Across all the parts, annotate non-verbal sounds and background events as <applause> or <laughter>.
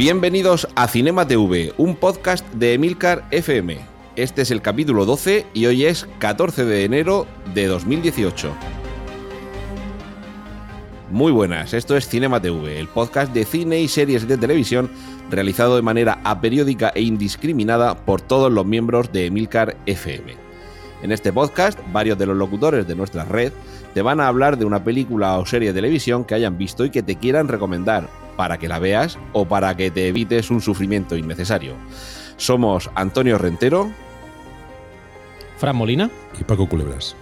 Bienvenidos a Cinema TV, un podcast de Emilcar FM. Este es el capítulo 12 y hoy es 14 de enero de 2018. Muy buenas, esto es Cinema TV, el podcast de cine y series de televisión realizado de manera aperiódica e indiscriminada por todos los miembros de Emilcar FM. En este podcast, varios de los locutores de nuestra red te van a hablar de una película o serie de televisión que hayan visto y que te quieran recomendar para que la veas o para que te evites un sufrimiento innecesario. Somos Antonio Rentero, Fran Molina y Paco Culebras.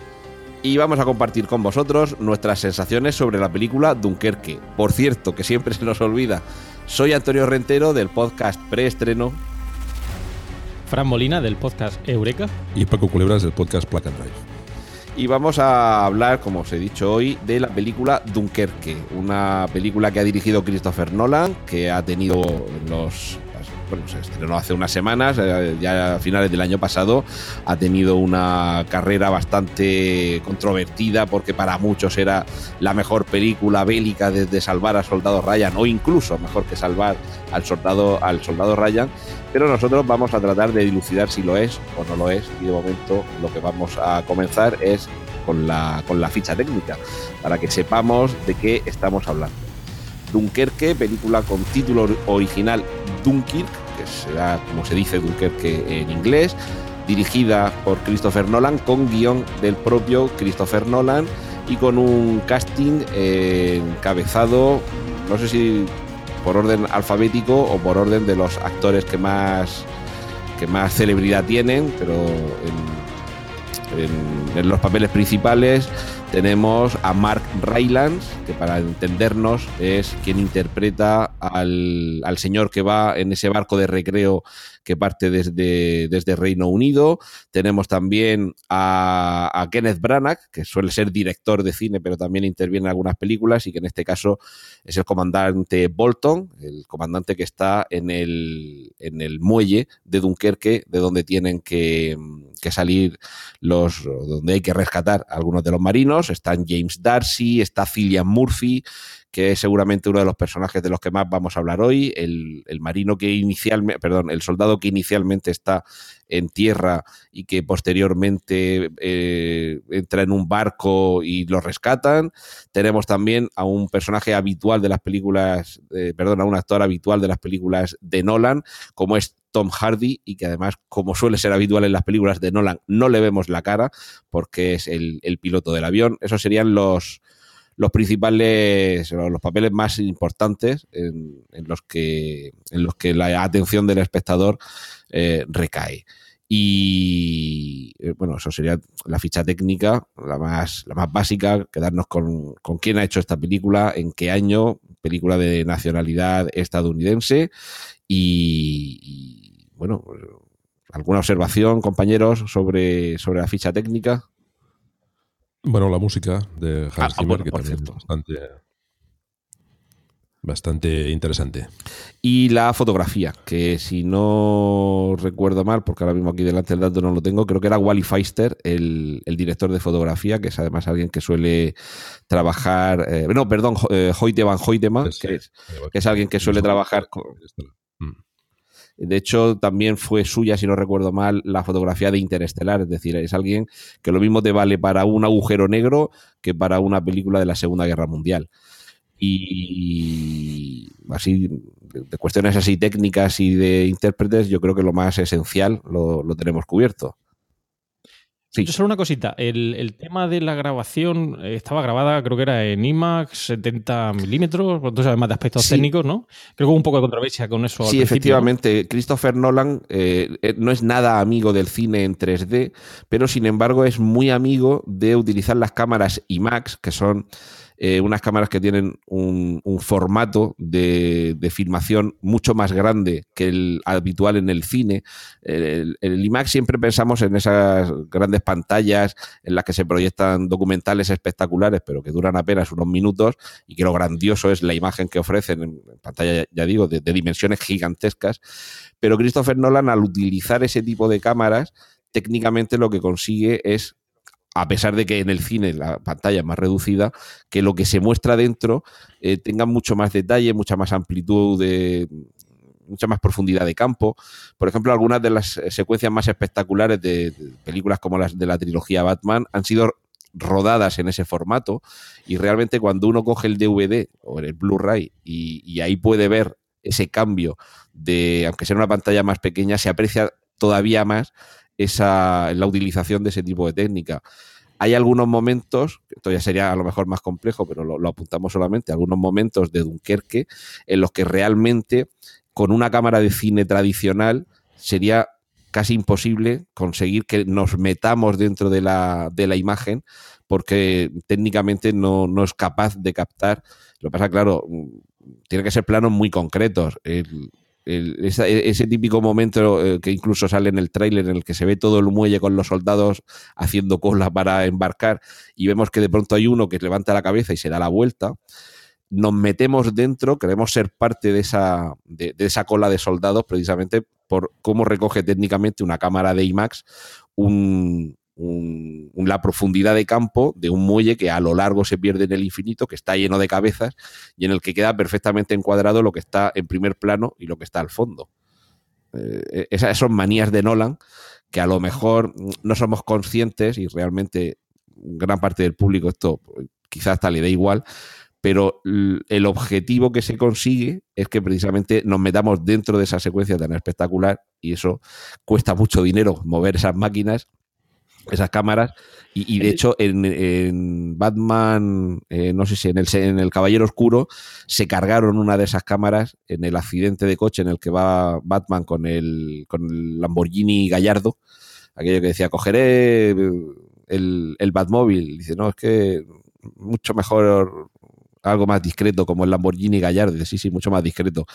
Y vamos a compartir con vosotros nuestras sensaciones sobre la película Dunkerque. Por cierto, que siempre se nos olvida, soy Antonio Rentero del podcast Preestreno. Fran Molina del podcast Eureka. Y Paco Culebras del podcast and Drive y vamos a hablar, como os he dicho hoy, de la película Dunkerque, una película que ha dirigido Christopher Nolan, que ha tenido los bueno, se estrenó hace unas semanas, eh, ya a finales del año pasado, ha tenido una carrera bastante controvertida porque para muchos era la mejor película bélica desde Salvar al Soldado Ryan o incluso mejor que Salvar al Soldado, al soldado Ryan, pero nosotros vamos a tratar de dilucidar si lo es o no lo es y de momento lo que vamos a comenzar es con la, con la ficha técnica para que sepamos de qué estamos hablando. Dunkerque, película con título original Dunkirk, que será como se dice Dunkerque en inglés, dirigida por Christopher Nolan, con guion del propio Christopher Nolan y con un casting encabezado, no sé si por orden alfabético o por orden de los actores que más, que más celebridad tienen, pero en los papeles principales tenemos a Mark Rylance, que para entendernos es quien interpreta al, señor que va en ese barco de recreo que parte desde, desde Reino Unido. Tenemos también a, Kenneth Branagh, que suele ser director de cine, pero también interviene en algunas películas y que en este caso es el comandante Bolton, el comandante que está en el, en el muelle de Dunkerque, de donde tienen que, que salir los, donde hay que rescatar a algunos de los marinos. Están James Darcy, está Cillian Murphy, que es seguramente uno de los personajes de los que más vamos a hablar hoy, el, marino que inicialmente, perdón, el soldado que inicialmente está en tierra y que posteriormente eh, entra en un barco y lo rescatan. Tenemos también a un personaje habitual de las películas, eh, perdón, a un actor habitual de las películas de Nolan, como es Tom Hardy y que además, como suele ser habitual en las películas de Nolan, no le vemos la cara porque es el, el piloto del avión. Esos serían los, los principales, los papeles más importantes en, los, que, en los que la atención del espectador eh, recae. Y eh, bueno, eso sería la ficha técnica, la más, la más básica, quedarnos con, con quién ha hecho esta película, en qué año, película de nacionalidad estadounidense. Y, bueno, ¿alguna observación, compañeros, sobre, sobre la ficha técnica? Bueno, la música de Hans ah, Zimmer, que también es bastante, bastante interesante. Y la fotografía, que si no recuerdo mal, porque ahora mismo aquí delante el dato no lo tengo, creo que era Wally Feister, el, director de fotografía, que es además alguien que suele trabajar, eh, no, perdón, eh, Hoyte van Hoytema, que, es, que es alguien que suele trabajar con, de hecho, también fue suya, si no recuerdo mal, la fotografía de Interestelar. Es decir, es alguien que lo mismo te vale para un agujero negro que para una película de la Segunda Guerra Mundial. Y así, de cuestiones así técnicas y de intérpretes, yo creo que lo más esencial lo, tenemos cubierto. Sí. Yo solo una cosita. El, tema de la grabación eh, estaba grabada, creo que era en IMAX 70 milímetros, tú sabes más de aspectos técnicos, ¿no? Creo que hubo un poco de controversia con eso. Sí, efectivamente. Christopher Nolan eh, eh, no es nada amigo del cine en 3D, pero sin embargo es muy amigo de utilizar las cámaras IMAX, que son eh, unas cámaras que tienen un, formato de, filmación mucho más grande que el habitual en el cine. El, IMAX siempre pensamos en esas grandes pantallas en las que se proyectan documentales espectaculares, pero que duran apenas unos minutos y que lo grandioso es la imagen que ofrecen en pantalla, ya digo, de dimensiones gigantescas. Pero Christopher Nolan, al utilizar ese tipo de cámaras, técnicamente lo que consigue es a pesar de que en el cine la pantalla es más reducida, que lo que se muestra dentro eh, tenga mucho más detalle, mucha más amplitud de mucha más profundidad de campo. Por ejemplo, algunas de las eh, secuencias más espectaculares de, películas como las de la trilogía Batman han sido rodadas en ese formato y realmente cuando uno coge el DVD o el Blu-ray y, y ahí puede ver ese cambio de, aunque sea una pantalla más pequeña, se aprecia todavía más esa, la utilización de ese tipo de técnica. Hay algunos momentos, esto ya sería a lo mejor más complejo, pero lo, apuntamos solamente, algunos momentos de Dunkerque en los que realmente con una cámara de cine tradicional sería casi imposible conseguir que nos metamos dentro de la, de la imagen porque técnicamente no, no, es capaz de captar. Lo que pasa, claro, tiene que ser planos muy concretos. Ese, típico momento eh, que incluso sale en el tráiler en el que se ve todo el muelle con los soldados haciendo cola para embarcar y vemos que de pronto hay uno que levanta la cabeza y se da la vuelta. Nos metemos dentro, queremos ser parte de esa, de, esa cola de soldados precisamente por cómo recoge técnicamente una cámara de IMAX un, la profundidad de campo de un muelle que a lo largo se pierde en el infinito, que está lleno de cabezas y en el que queda perfectamente encuadrado lo que está en primer plano y lo que está al fondo. Eh, esas son manías de Nolan que a lo mejor no somos conscientes y realmente gran parte del público esto quizás hasta le dé igual, pero el objetivo que se consigue es que precisamente nos metamos dentro de esa secuencia tan espectacular y eso cuesta mucho dinero mover esas máquinas esas cámaras. Y, de hecho, en, Batman, eh, no sé si en el, en el Caballero Oscuro, se cargaron una de esas cámaras en el accidente de coche en el que va Batman con el, con el Lamborghini Gallardo. Aquello que decía, cogeré el, el Batmóvil. Dice, no, es que mucho mejor algo más discreto, como el Lamborghini Gallardo, sí, sí, mucho más discreto,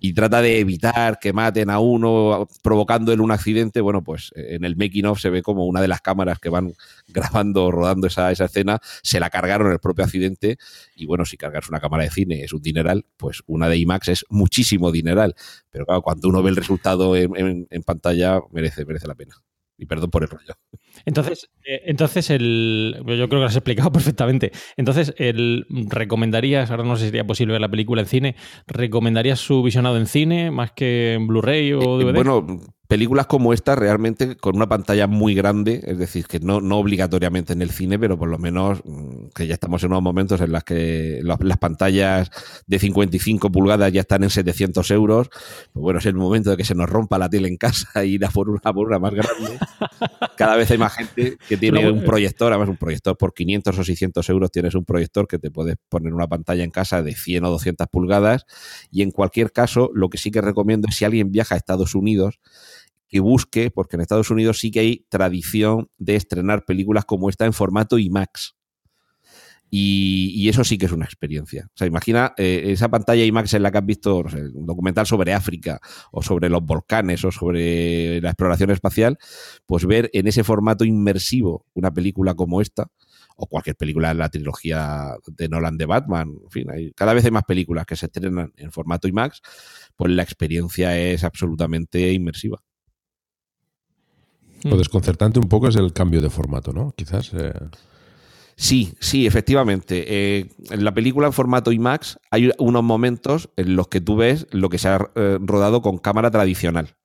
y trata de evitar que maten a uno provocando en un accidente, bueno, pues eh, en el making of se ve como una de las cámaras que van <laughs> grabando, rodando esa, esa escena, se la cargaron el propio accidente, y bueno, si cargas una cámara de cine es un dineral, pues una de IMAX es muchísimo dineral, pero claro, cuando uno ve el resultado en, en pantalla merece, merece la pena. Y perdón por el rollo. Entonces, eh, entonces el, yo creo que lo has explicado <laughs> perfectamente. Entonces, el, ¿recomendarías, ahora no sé si sería posible ver la película en cine, ¿recomendarías su visionado en cine más que en Blu-ray o DVD? Eh, bueno, películas como esta realmente con una pantalla muy grande, es decir, que no, no obligatoriamente en el cine, pero por lo menos mm, que ya estamos en unos momentos en los que las pantallas de 55 pulgadas ya están en 700 euros, pues bueno, es el momento de que se nos rompa la tele en casa y ir a por una, por una más grande. <laughs> Cada vez hay más gente que <laughs> tiene un proyector, además un proyector por 500 o 600 euros tienes un proyector que te puedes poner una pantalla en casa de 100 o 200 pulgadas y en cualquier caso lo que sí que recomiendo es si alguien viaja a Estados Unidos, que busque, porque en Estados Unidos sí que hay tradición de estrenar películas como esta en formato IMAX. Y, eso sí que es una experiencia. O sea, imagina eh, esa pantalla IMAX en la que has visto un documental sobre África o sobre los volcanes o sobre la exploración espacial, pues ver en ese formato inmersivo una película como esta o cualquier película de la trilogía de Nolan de Batman, en fin, hay, cada vez hay más películas que se estrenan en formato IMAX, pues la experiencia es absolutamente inmersiva. Lo desconcertante un poco es el cambio de formato, ¿no? Quizás. Eh, sí, sí, efectivamente. Eh, en la película en formato IMAX hay unos momentos en los que tú ves lo que se ha eh, rodado con cámara tradicional.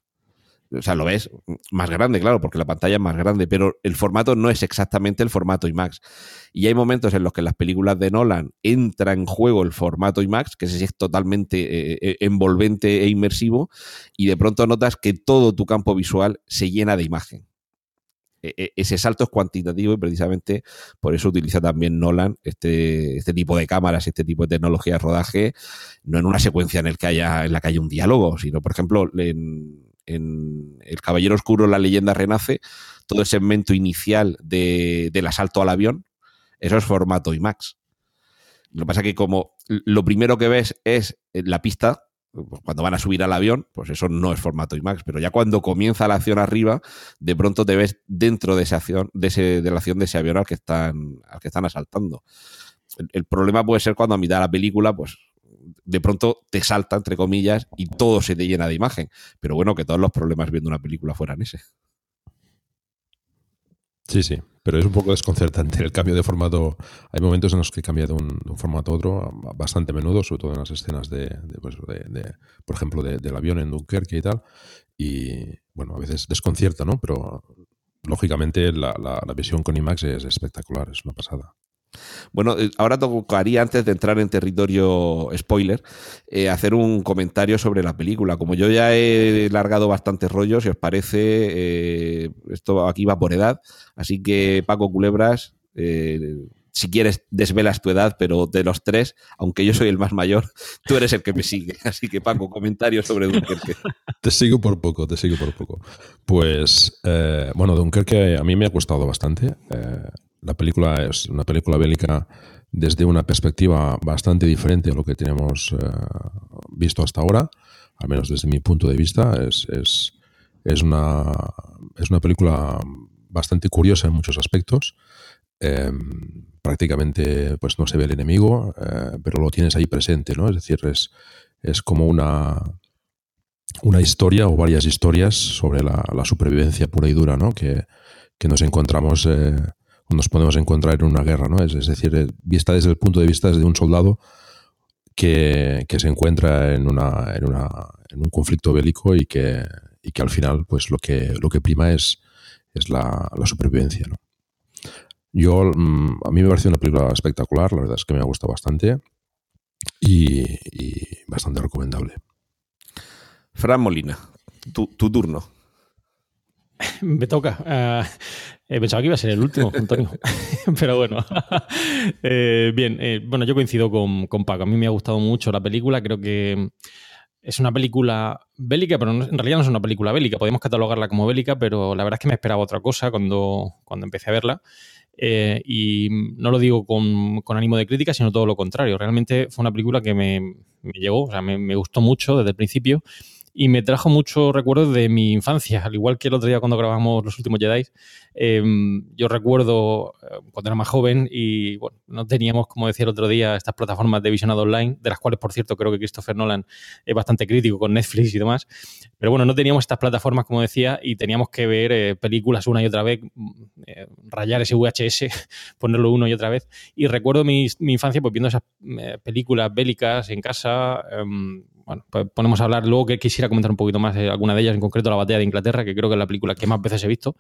O sea, lo ves más grande, claro, porque la pantalla es más grande, pero el formato no es exactamente el formato IMAX. Y hay momentos en los que las películas de Nolan entra en juego el formato IMAX, que es totalmente envolvente e inmersivo, y de pronto notas que todo tu campo visual se llena de imagen ese salto es cuantitativo y precisamente por eso utiliza también Nolan este, este tipo de cámaras, este tipo de tecnología de rodaje, no en una secuencia en, el que haya, en la que haya un diálogo, sino, por ejemplo, en, en El Caballero Oscuro, la leyenda renace, todo el segmento inicial de, del asalto al avión, eso es formato IMAX. Lo que pasa es que como lo primero que ves es la pista, cuando van a subir al avión, pues eso no es formato IMAX, pero ya cuando comienza la acción arriba, de pronto te ves dentro de esa acción, de, ese, de la acción de ese avión al que están, al que están asaltando. El, problema puede ser cuando a mitad de la película, pues de pronto te salta, entre comillas, y todo se te llena de imagen. Pero bueno, que todos los problemas viendo una película fueran ese. Sí, sí, pero es un poco desconcertante el cambio de formato. Hay momentos en los que cambia de un, formato a otro bastante menudo, sobre todo en las escenas de, pues, por ejemplo, del avión en Dunkerque y tal. Y bueno, a veces desconcierta, ¿no? Pero lógicamente la, la visión con IMAX es espectacular, es una pasada. Bueno, eh, ahora tocaría, antes de entrar en territorio spoiler, eh, hacer un comentario sobre la película. Como yo ya he largado bastantes rollos, si os parece, eh, esto aquí va por edad. Así que, Paco Culebras, si quieres, desvelas tu edad, pero de los tres, aunque yo soy el más mayor, <laughs> tú eres el que me sigue. Así que, Paco, comentario sobre Dunkerque. Te sigo por poco, te sigo por poco. Pues, bueno, Dunkerque a mí me ha costado bastante. La película es una película bélica desde una perspectiva bastante diferente a lo que tenemos eh, visto hasta ahora, al menos desde mi punto de vista. Es, es, una, es una película bastante curiosa en muchos aspectos. Em, prácticamente pues no se ve el enemigo, eh, pero lo tienes ahí presente, ¿no? Es decir, es, es como una, una historia o varias historias sobre la, supervivencia pura y dura, ¿no? Que, que nos encontramos eh, nos podemos encontrar en una guerra, ¿no? Es, decir, eh, vista desde el punto de vista de un soldado que, se encuentra en, una, en, una, en un conflicto bélico y que, y que al final pues lo que, lo que prima es, es la, supervivencia, ¿no? Yo, mm, a mí me parece una película espectacular, la verdad es que me ha gustado bastante y, bastante recomendable. Fran Molina, tu, tu turno. <laughs> Me toca. Ah, eh, pensaba que iba a ser el último, <laughs> Antonio. <laughs> Pero bueno. <laughs> Eh, bien, eh, bueno, yo coincido con, con, Paco. A mí me ha gustado mucho la película. Creo que es una película bélica, pero en realidad no es una película bélica. Podemos catalogarla como bélica, pero la verdad es que me esperaba otra cosa cuando, cuando empecé a verla. y no lo digo con, con, ánimo de crítica, sino todo lo contrario. Realmente fue una película que me, me llegó, o sea, me, me gustó mucho desde el principio y me trajo muchos recuerdos de mi infancia, al igual que el otro día cuando grabamos Los Últimos Jedi. Em, yo recuerdo eh, cuando era más joven y bueno, no teníamos, como decía el otro día, estas plataformas de visionado online, de las cuales, por cierto, creo que Christopher Nolan es bastante crítico con Netflix y demás. Pero bueno, no teníamos estas plataformas, como decía, y teníamos que ver eh, películas una y otra vez, mm, eh, rayar ese VHS, <laughs> ponerlo una y otra vez. Y recuerdo mi, mi infancia pues viendo esas películas bélicas en casa em, bueno, pues ponemos a hablar luego que quisiera comentar un poquito más de alguna de ellas, en concreto la batalla de Inglaterra, que creo que es la película que más veces he visto.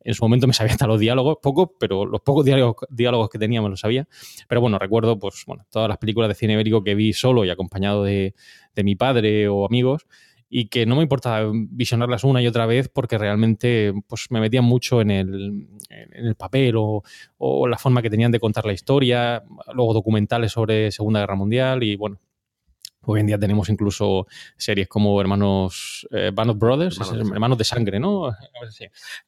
En su momento me sabía hasta los diálogos, poco, pero los pocos diálogos, diálogos que tenía me los sabía. Pero bueno, recuerdo pues bueno, todas las películas de cine ibérico que vi solo y acompañado de, mi padre o amigos y que no me importa visionarlas una y otra vez porque realmente pues, me metían mucho en el, en el papel o, o, la forma que tenían de contar la historia, luego documentales sobre Segunda Guerra Mundial y bueno, Hoy en día tenemos incluso series como Hermanos, eh, Band of Brothers, hermanos, de sangre, ¿no? <laughs>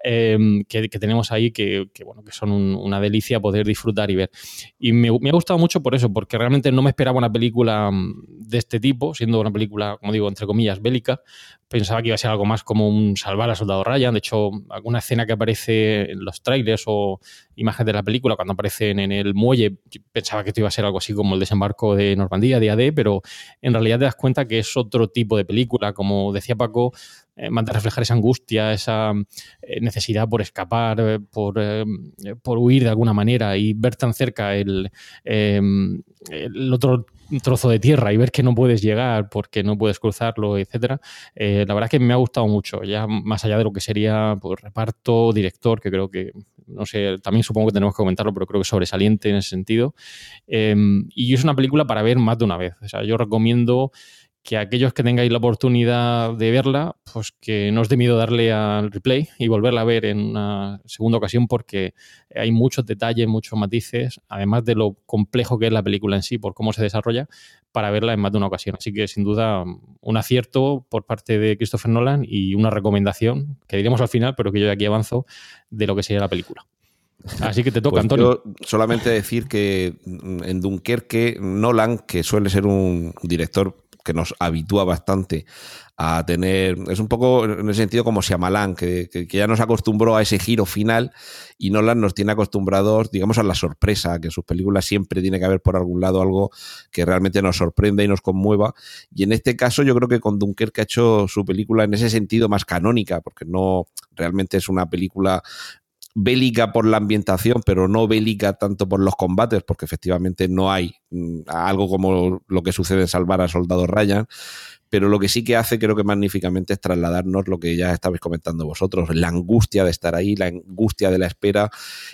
Em, que, tenemos ahí que, bueno, que son una delicia poder disfrutar y ver. Y me, me, ha gustado mucho por eso, porque realmente no me esperaba una película mm, de este tipo, siendo una película, como digo, entre comillas, bélica, pensaba que iba a ser algo más como un salvar a Soldado Ryan. De hecho, alguna escena que aparece en los trailers o imágenes de la película, cuando aparecen en el muelle, pensaba que esto iba a ser algo así como el desembarco de Normandía, de AD, pero en realidad te das cuenta que es otro tipo de película. Como decía Paco, eh, manda a reflejar esa angustia, esa eh, necesidad por escapar, eh, por, por, huir de alguna manera y ver tan cerca el, el otro trozo de tierra y ver que no puedes llegar porque no puedes cruzarlo, etcétera. la verdad es que me ha gustado mucho, ya más allá de lo que sería pues, reparto, director, que creo que, no sé, también supongo que tenemos que comentarlo, pero creo que es sobresaliente en ese sentido. y es una película para ver más de una vez. O sea, yo recomiendo que aquellos que tengáis la oportunidad de verla, pues que no os dé miedo darle al replay y volverla a ver en una segunda ocasión porque hay muchos detalles, muchos matices, además de lo complejo que es la película en sí, por cómo se desarrolla, para verla en más de una ocasión. Así que sin duda un acierto por parte de Christopher Nolan y una recomendación que diremos al final, pero que yo de aquí avanzo de lo que sería la película. Así que te toca, pues Antonio. solamente decir que en Dunkerque, Nolan, que suele ser un director que nos habitúa bastante a tener. Es un poco en el sentido como Shyamalan, que, que, ya nos acostumbró a ese giro final y Nolan nos tiene acostumbrados, digamos, a la sorpresa, que en sus películas siempre tiene que haber por algún lado algo que realmente nos sorprenda y nos conmueva. Y en este caso, yo creo que con Dunkerque ha hecho su película en ese sentido más canónica, porque no realmente es una película bélica por la ambientación, pero no bélica tanto por los combates, porque efectivamente no hay mm, algo como lo que sucede en Salvar a Soldado Ryan. Pero lo que sí que hace, creo que magníficamente, es trasladarnos lo que ya estabais comentando vosotros, la angustia de estar ahí, la angustia de la espera,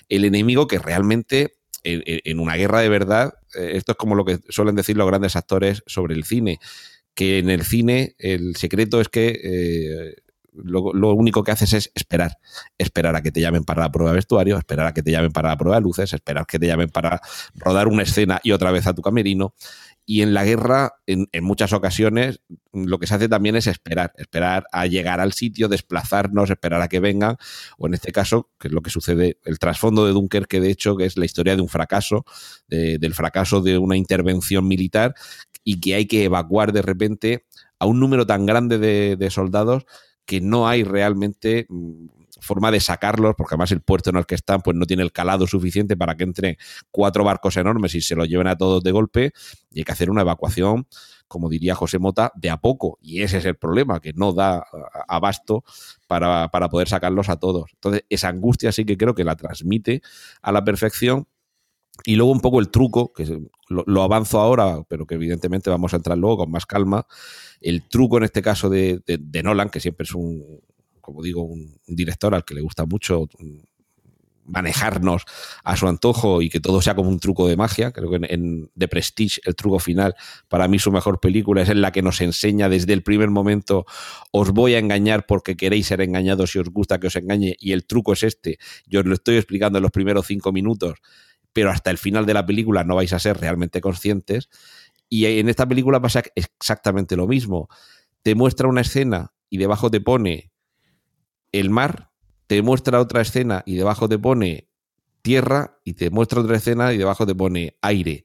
el enemigo que realmente en, una guerra de verdad, eh, esto es como lo que suelen decir los grandes actores sobre el cine, que en el cine el secreto es que eh, lo, único que haces es esperar. Esperar a que te llamen para la prueba de vestuario, esperar a que te llamen para la prueba de luces, esperar que te llamen para rodar una escena y otra vez a tu camerino. Y en la guerra, en, muchas ocasiones, lo que se hace también es esperar, esperar a llegar al sitio, desplazarnos, esperar a que vengan, o en este caso, que es lo que sucede, el trasfondo de Dunkerque, de hecho, que es la historia de un fracaso, del fracaso de una intervención militar, y que hay que evacuar de repente a un número tan grande de soldados que no hay realmente mm, forma de sacarlos, porque además el puerto en el que están pues no tiene el calado suficiente para que entre cuatro barcos enormes y se los lleven a todos de golpe, y hay que hacer una evacuación, como diría José Mota, de a poco, y ese es el problema, que no da abasto para, poder sacarlos a todos. Entonces, esa angustia sí que creo que la transmite a la perfección, y luego un poco el truco, que lo, avanzo ahora, pero que evidentemente vamos a entrar luego con más calma. El truco en este caso de, Nolan, que siempre es un, como digo, un, director al que le gusta mucho manejarnos a su antojo y que todo sea como un truco de magia. Creo que en, en, The Prestige, el truco final, para mí su mejor película es en la que nos enseña desde el primer momento, os voy a engañar porque queréis ser engañados y os gusta que os engañe y el truco es este. Yo os lo estoy explicando en los primeros cinco minutos pero hasta el final de la película no vais a ser realmente conscientes. Y en esta película pasa exactamente lo mismo. Te muestra una escena y debajo te pone el mar, te muestra otra escena y debajo te pone tierra, y te muestra otra escena y debajo te pone aire.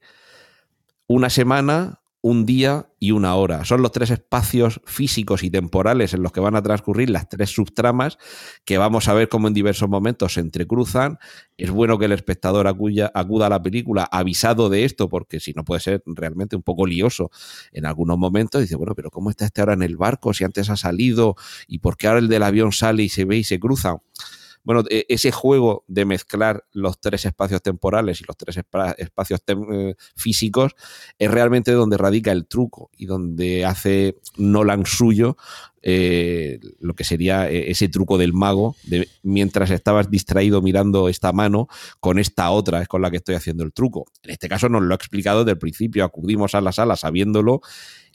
Una semana, un día y una hora. Son los tres espacios físicos y temporales en los que van a transcurrir las tres subtramas que vamos a ver cómo en diversos momentos se entrecruzan. Es bueno que el espectador acuda, a la película avisado de esto, porque si no puede ser realmente un poco lioso en algunos momentos. Dice, bueno, pero ¿cómo está este ahora en el barco? Si antes ha salido y por qué ahora el del avión sale y se ve y se cruza bueno, e, ese juego de mezclar los tres espacios temporales y los tres espacios eh, físicos es realmente donde radica el truco y donde hace Nolan suyo eh, lo que sería eh, ese truco del mago, de, mientras estabas distraído mirando esta mano, con esta otra es con la que estoy haciendo el truco. En este caso nos lo ha explicado desde el principio, acudimos a la sala sabiéndolo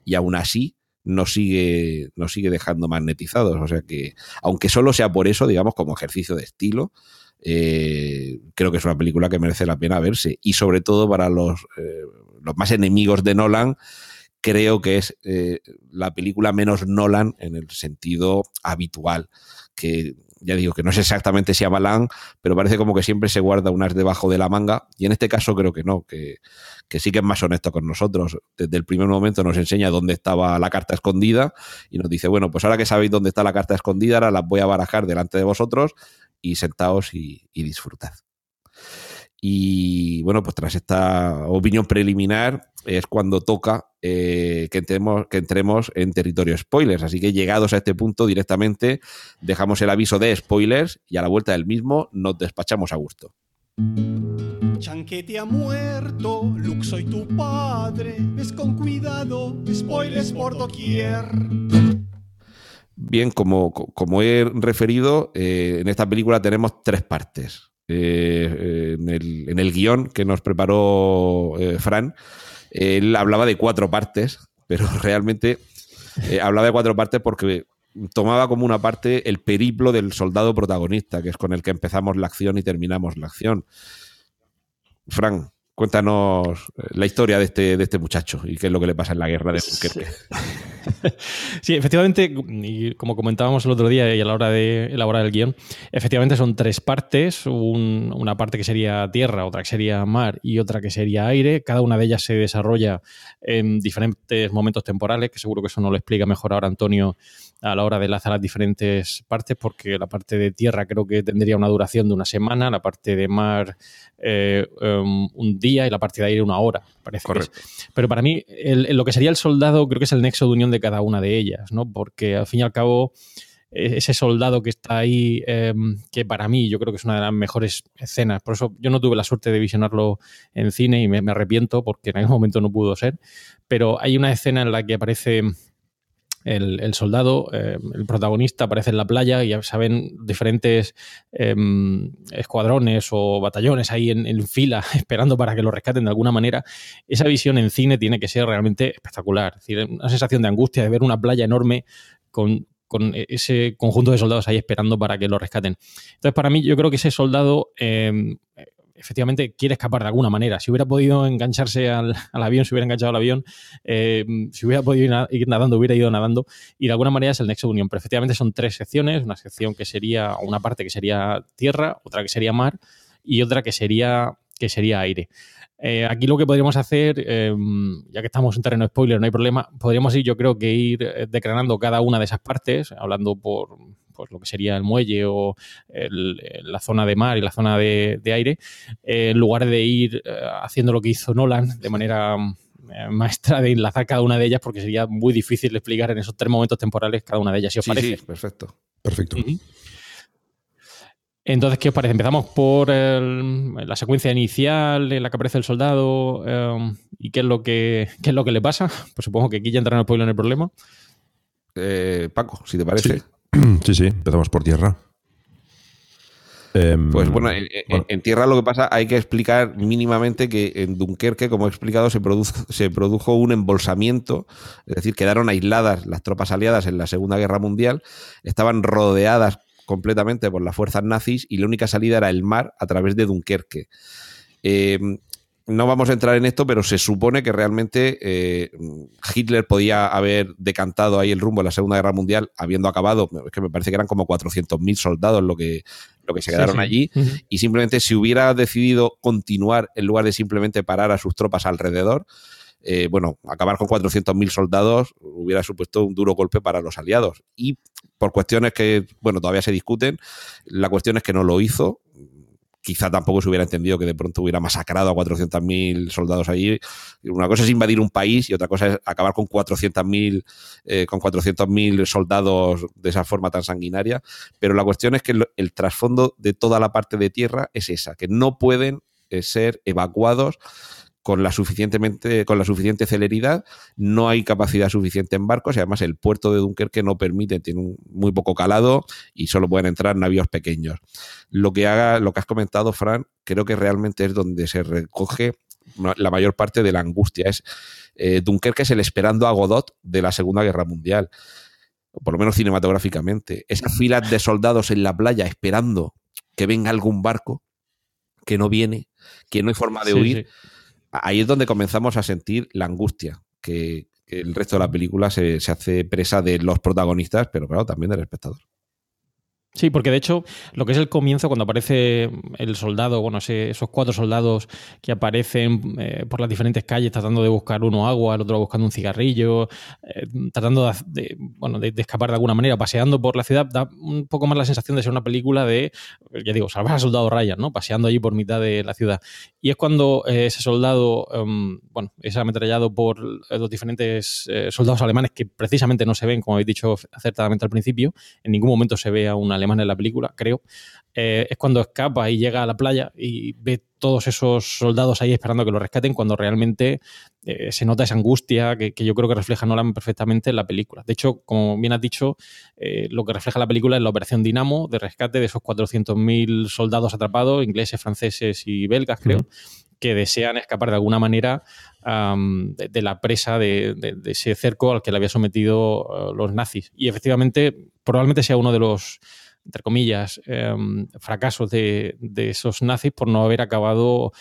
y aún así nos sigue, nos sigue dejando magnetizados. O sea que, aunque solo sea por eso, digamos, como ejercicio de estilo, eh, creo que es una película que merece la pena verse. Y sobre todo para los, eh, los más enemigos de Nolan, creo que es eh, la película menos Nolan en el sentido habitual. Que ya digo que no es exactamente si Lang, pero parece como que siempre se guarda unas debajo de la manga. Y en este caso creo que no, que, que sí que es más honesto con nosotros. Desde el primer momento nos enseña dónde estaba la carta escondida y nos dice, bueno, pues ahora que sabéis dónde está la carta escondida, ahora las voy a barajar delante de vosotros y sentaos y, disfrutad. Y bueno, pues tras esta opinión preliminar es cuando toca eh, que, entremos, que entremos en territorio spoilers. Así que llegados a este punto directamente dejamos el aviso de spoilers y a la vuelta del mismo nos despachamos a gusto. Chanquete ha muerto, Luke soy tu padre, ves con cuidado, spoilers por doquier. Bien, como, como he referido, eh, en esta película tenemos tres partes. Eh, en, el, en, guion que nos preparó eh, Fran, él hablaba de cuatro partes, pero <laughs> realmente hablaba de cuatro partes porque tomaba como una parte el periplo del soldado protagonista, que es con el que empezamos la acción y terminamos la acción. Fran, cuéntanos eh, la historia de este, de este muchacho y qué es lo que le pasa en la guerra de Dunkerque. <laughs> Sí, efectivamente, y como comentábamos el otro día y a la hora de elaborar el guion, efectivamente son tres partes, una parte que sería tierra, otra que sería mar y otra que sería aire. Cada una de ellas se desarrolla en diferentes momentos temporales, que seguro que eso no lo explica mejor ahora Antonio a la hora de enlazar las diferentes partes, porque la parte de tierra creo que tendría una duración de una semana, la parte de mar eh, um, un día y la parte de aire una hora, parece. Pero para mí, lo que sería el soldado creo que es el nexo de unión de cada una de ellas, ¿no? Porque al fin y al cabo e-, ese soldado que está ahí, em, que para mí yo creo que es una de las mejores escenas. Por eso yo no tuve la suerte de visionarlo en cine y me, me arrepiento porque en algún momento no pudo ser. Pero hay una escena en la que aparece el, soldado, eh, el protagonista, aparece en la playa y ya saben diferentes em, escuadrones o batallones ahí en, fila <laughs> esperando para que lo rescaten de alguna manera. Esa visión en cine tiene que ser realmente espectacular. Es decir, una sensación de angustia de ver una playa enorme con, ese conjunto de soldados ahí esperando para que lo rescaten. Entonces, para mí, yo creo que ese soldado em, efectivamente quiere escapar de alguna manera. Si hubiera podido engancharse al, avión, si hubiera enganchado al avión, eh, si hubiera podido ir, nadando, hubiera ido nadando. Y de alguna manera es el nexo de unión. Pero efectivamente son tres secciones. Una sección que sería, una parte que sería tierra, otra que sería mar y otra que sería, que sería aire. Eh, aquí lo que podríamos hacer, em, ya que estamos en terreno spoiler, no hay problema, podríamos ir, yo creo que ir eh, declarando cada una de esas partes, hablando por, pues lo que sería el muelle o la zona de mar y la zona de, aire, eh, en lugar de ir eh, haciendo lo que hizo Nolan de manera eh, maestra de enlazar cada una de ellas, porque sería muy difícil explicar en esos tres momentos temporales cada una de ellas, si os parece. Sí, perfecto. Perfecto. Entonces, ¿qué os parece? Empezamos por la secuencia inicial en la que aparece el soldado y qué es lo que es lo que le pasa. <laughs> Pues supongo que aquí ya entra en el pueblo en el problema. Paco, si te parece. <clears throat> Sí, sí, empezamos por tierra. Em, pues bueno en, tierra lo que pasa, hay que explicar mínimamente que en Dunkerque, como he explicado, se, se produjo un embolsamiento, es decir, quedaron aisladas las tropas aliadas en la Segunda Guerra Mundial, estaban rodeadas completamente por las fuerzas nazis y la única salida era el mar a través de Dunkerque. Em, no vamos a entrar en esto, pero se supone que realmente eh, Hitler podía haber decantado ahí el rumbo en la Segunda Guerra Mundial, habiendo acabado, es que me parece que eran como 400.000 soldados lo que, lo que se quedaron allí, y simplemente si hubiera decidido continuar en lugar de simplemente parar a sus tropas alrededor, eh, bueno, acabar con 400.000 soldados hubiera supuesto un duro golpe para los aliados. Y por cuestiones que, bueno, todavía se discuten, la cuestión es que no lo hizo, quizá tampoco se hubiera entendido que de pronto hubiera masacrado a 400.000 soldados allí. Una cosa es invadir un país y otra cosa es acabar con 400.000 eh, con 400.000 soldados de esa forma tan sanguinaria. Pero la cuestión es que el, trasfondo de toda la parte de tierra es esa, que no pueden eh, ser evacuados con la, suficientemente, con la suficiente celeridad, no hay capacidad suficiente en barcos y además el puerto de Dunkerque no permite, tiene un muy poco calado y solo pueden entrar navíos pequeños. Lo que haga, lo que has comentado, Fran, creo que realmente es donde se recoge la mayor parte de la angustia. Es eh, Dunkerque es el esperando a Godot de la Segunda Guerra Mundial, por lo menos cinematográficamente. Esas filas de soldados en la playa esperando que venga algún barco que no viene, que no hay forma de huir ahí es donde comenzamos a sentir la angustia, que, el resto de la película se, se, hace presa de los protagonistas, pero claro, también del espectador. Sí, porque de hecho, lo que es el comienzo, cuando aparece el soldado, bueno, esos cuatro soldados que aparecen eh, por las diferentes calles tratando de buscar uno agua, el otro buscando un cigarrillo, eh, tratando de, bueno, de, escapar de alguna manera, paseando por la ciudad, da un poco más la sensación de ser una película de, ya digo, salvar al soldado Ryan, ¿no? Paseando allí por mitad de la ciudad. Y es cuando eh, ese soldado, em, bueno, es ametrallado por los diferentes soldados alemanes que precisamente no se ven, como habéis dicho acertadamente al principio, en ningún momento se ve a un alemán en la película, creo, eh, es cuando escapa y llega a la playa y ve todos esos soldados ahí esperando que lo rescaten, cuando realmente eh, se nota esa angustia que, yo creo que refleja Nolan perfectamente en la película. De hecho, como bien has dicho, eh, lo que refleja la película es la operación Dinamo de rescate de esos 400.000 soldados atrapados, ingleses, franceses y belgas, creo que desean escapar de alguna manera de, la presa de, ese cerco al que le había sometido uh, los nazis. Y efectivamente, probablemente sea uno de los, entre comillas, em, fracasos de, esos nazis por no haber acabado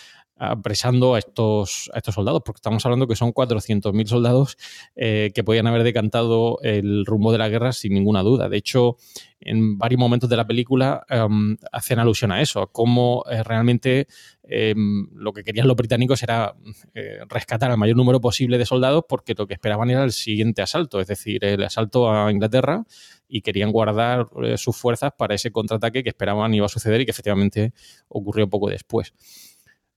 apresando a estos, a estos soldados, porque estamos hablando que son 400.000 soldados eh, que podían haber decantado el rumbo de la guerra sin ninguna duda. De hecho, en varios momentos de la película em, hacen alusión a eso, a cómo eh, realmente em, lo que querían los británicos era eh, rescatar al mayor número posible de soldados porque lo que esperaban era el siguiente asalto, es decir, el asalto a Inglaterra y querían guardar sus fuerzas para ese contraataque que esperaban iba a suceder y que efectivamente ocurrió poco después.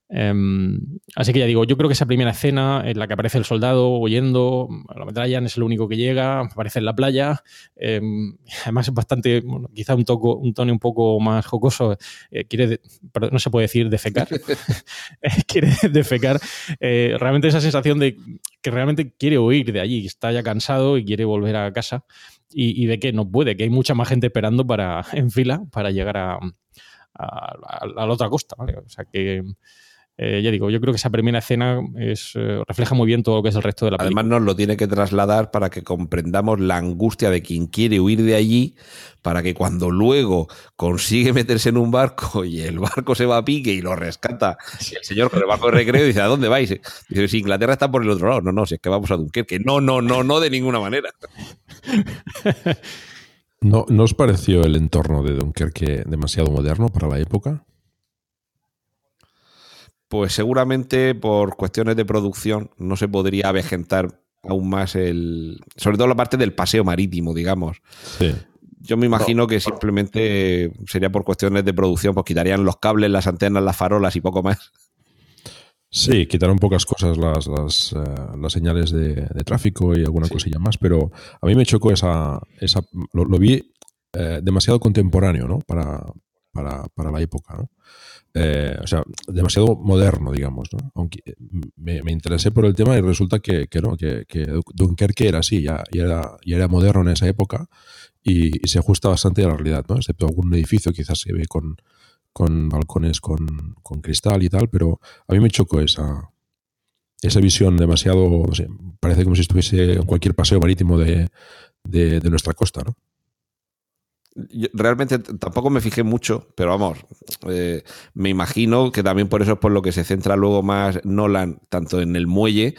Em, así que ya digo, yo creo que esa primera escena en la que aparece el soldado huyendo, la metralla es el único que llega, aparece en la playa, em, <laughs> además es bastante, quizá un, toco, un tono un poco más jocoso, eh, quiere, no se puede decir defecar, <laughs> <laughs> quiere defecar, eh, realmente esa sensación de que realmente quiere huir de allí, está ya cansado y quiere volver a casa y, de que no puede, que hay mucha más gente esperando para, en fila para llegar a, a, la otra costa, ¿vale? O sea que eh, ya digo, yo creo que esa primera escena es, eh, refleja muy bien todo lo que es el resto de la película. Además nos lo tiene que trasladar para que comprendamos la angustia de quien quiere huir de allí, para que cuando luego consigue meterse en un barco <laughs> y el barco se va a pique y lo rescata, y el señor con el barco de recreo dice, ¿a dónde vais? Dice, si Inglaterra está por el otro lado. No, no, si es que vamos a Dunkerque. No, no, no, no, de ninguna manera. <laughs> ¿No, ¿No os pareció el entorno de Dunkerque demasiado moderno para la época? Pues seguramente por cuestiones de producción no se podría avejentar aún más el. Sobre todo la parte del paseo marítimo, digamos. Yo me imagino que simplemente sería por cuestiones de producción, pues quitarían los cables, las antenas, las farolas y poco más. Sí, quitaron pocas cosas las, las, eh, señales de, tráfico y alguna cosilla más, pero a mí me chocó esa. esa lo, vi eh, demasiado contemporáneo, ¿no? Para, para, para la época, ¿no? Eh, o sea, demasiado moderno, digamos. ¿no? Aunque eh, me, interesé por el tema y resulta que, que no, que, Dunkerque era así, ya, era, ya era moderno en esa época y, se ajusta bastante a la realidad, ¿no? excepto algún edificio quizás se ve con, con balcones con, con, cristal y tal, pero a mí me chocó esa, esa visión demasiado, parece como si estuviese en cualquier paseo marítimo de, de, de nuestra costa, ¿no? Realmente tampoco me fijé mucho, pero vamos, eh, me imagino que también por eso es por lo que se centra luego más Nolan, tanto en el muelle,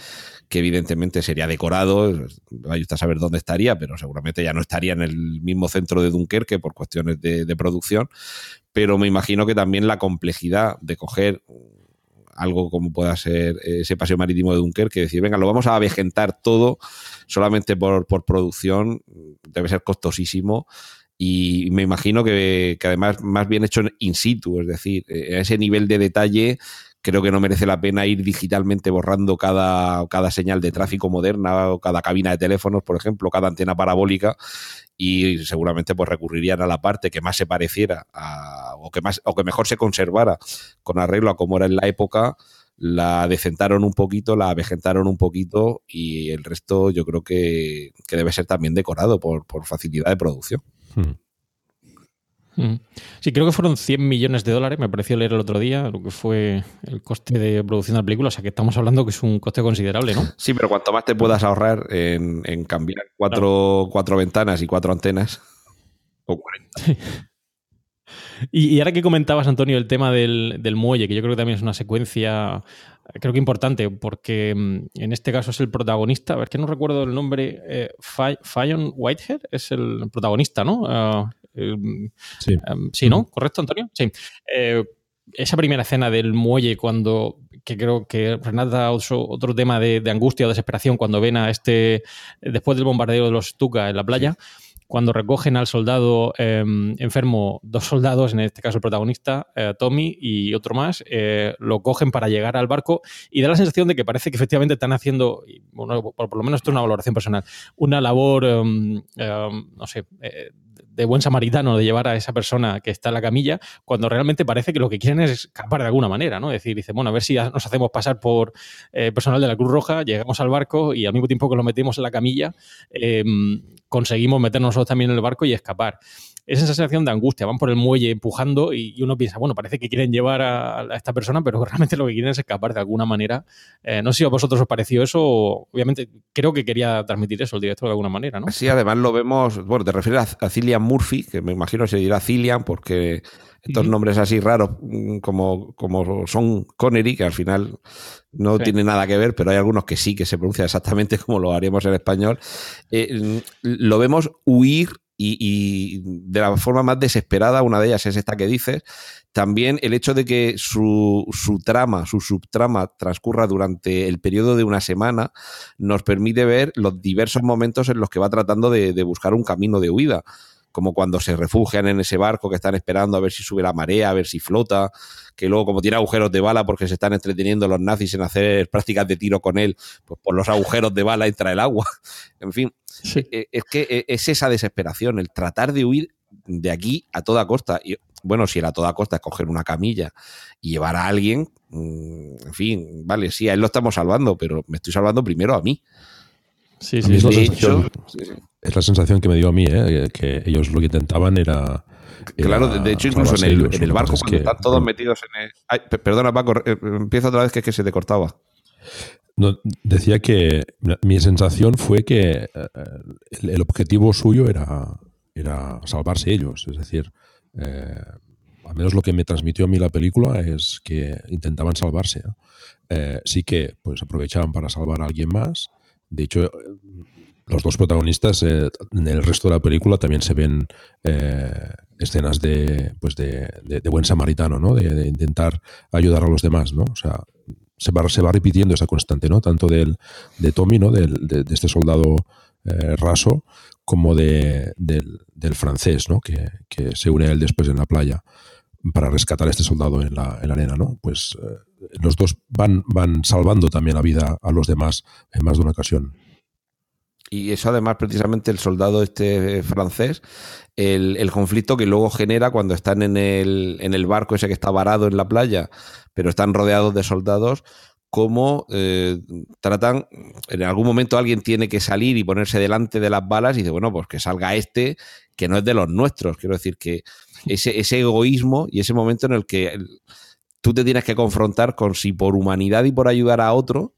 que evidentemente sería decorado, vaya usted a saber dónde estaría, pero seguramente ya no estaría en el mismo centro de Dunkerque por cuestiones de, de producción, pero me imagino que también la complejidad de coger algo como pueda ser ese paseo marítimo de Dunkerque, decir, venga, lo vamos a avejentar todo solamente por, por producción, debe ser costosísimo y me imagino que, además más bien hecho in situ, es decir, eh, a ese nivel de detalle creo que no merece la pena ir digitalmente borrando cada, cada señal de tráfico moderna o cada cabina de teléfonos, por ejemplo, cada antena parabólica y seguramente pues recurrirían a la parte que más se pareciera o que más o que mejor se conservara con arreglo a como era en la época la decentaron un poquito, la avejentaron un poquito y el resto yo creo que, que debe ser también decorado por, por facilidad de producción. Hmm. Hmm. Sí, creo que fueron 100 millones de dólares, me pareció leer el otro día, lo que fue el coste de producción de la película, o sea que estamos hablando que es un coste considerable, ¿no? Sí, pero cuanto más te puedas ahorrar en, cambiar cuatro, cuatro, ventanas y cuatro antenas, o 40. Y, ahora que comentabas, Antonio, el tema del, muelle, que yo creo que también es una secuencia, creo que importante, porque mm, en este caso es el protagonista, a ver que no recuerdo el nombre, eh, Fallon Whitehead es el protagonista, ¿no? Ah, sí. Em, sí, ¿no? ¿Correcto, Antonio? Sí. Eh, esa primera escena del muelle cuando que creo que Renata otro, otro tema de, angustia o desesperación cuando ven a este después del bombardeo de los Stuka en la playa cuando recogen al soldado em, enfermo, dos soldados, en este caso el protagonista, eh, Tommy y otro más, eh, lo cogen para llegar al barco y da la sensación de que parece que efectivamente están haciendo, bueno, por, lo menos esto es una valoración personal, una labor, em, em, no sé, eh, de buen samaritano de llevar a esa persona que está en la camilla, cuando realmente parece que lo que quieren es escapar de alguna manera, ¿no? Es decir, dice, bueno, a ver si nos hacemos pasar por personal de la Cruz Roja, llegamos al barco y al mismo tiempo que lo metemos en la camilla, conseguimos meternos también en el barco y escapar. Esa sensación de angustia. Van por el muelle empujando y, uno piensa, bueno, parece que quieren llevar a, esta persona, pero <laughs> realmente lo que quieren es escapar de alguna manera. Eh, no sé si a vosotros os pareció eso, obviamente creo que quería transmitir eso el director de alguna manera, ¿no? Sí, además lo vemos, bueno, te refieres a, Cillian Murphy, que me imagino se dirá Cillian porque estos nombres así raros mm, como, como son Connery, que al final no tiene nada que ver, pero hay algunos que sí, que se pronuncia exactamente <laughs> como lo haríamos en español, eh, lo vemos huir y, de la forma más desesperada, una de ellas es esta que dices, también el hecho de que su, su, trama, su subtrama transcurra durante el periodo de una semana, nos permite ver los diversos momentos en los que va tratando de buscar un camino de huida como cuando se refugian en ese barco que están esperando a ver si sube la marea, a ver si flota, que luego como tiene agujeros de bala porque se están entreteniendo los nazis en hacer <laughs> prácticas de tiro con él, pues por los agujeros de bala entra el agua. <laughs> En fin, e, es que e, es esa desesperación, el tratar de huir de aquí a toda costa. Y, bueno, si era a toda costa es coger una camilla y llevar a alguien, mm, en fin, vale, sí, a él lo estamos salvando, pero me estoy salvando primero a mí. Sí, sí, es la sensación que me dio a mí, ¿eh? que ellos lo que intentaban era... claro, de hecho, incluso en el, barco, cuando están todos metidos en el... perdona, Paco, eh, empieza otra vez que es que se te cortaba. No, decía que mi sensación fue que eh, el, objetivo suyo era, era salvarse ellos. Es decir, al menos lo que me transmitió a mí la película es que intentaban salvarse. sí que pues aprovechaban para salvar a alguien más. De hecho, los dos protagonistas eh, en el resto de la película también se ven eh, escenas de, pues de, buen samaritano, ¿no? De, intentar ayudar a los demás, ¿no? O sea, se va, se va repitiendo esa constante, ¿no? Tanto del, de Tommy, ¿no? de, este soldado eh, raso, como de, del, francés, ¿no? Que, se une a él después en la playa para rescatar a este soldado en la, en la arena, ¿no? Pues los dos van, van salvando también la vida a los demás en más de una ocasión y eso además precisamente el soldado este francés, el, conflicto que luego genera cuando están en el, en el, barco ese que está varado en la playa, pero están rodeados de soldados, cómo eh, tratan, en algún momento alguien tiene que salir y ponerse delante de las balas y dice, bueno, pues que salga este, que no es de los nuestros. Quiero decir que ese, ese egoísmo y ese momento en el que tú te tienes que confrontar con si por humanidad y por ayudar a otro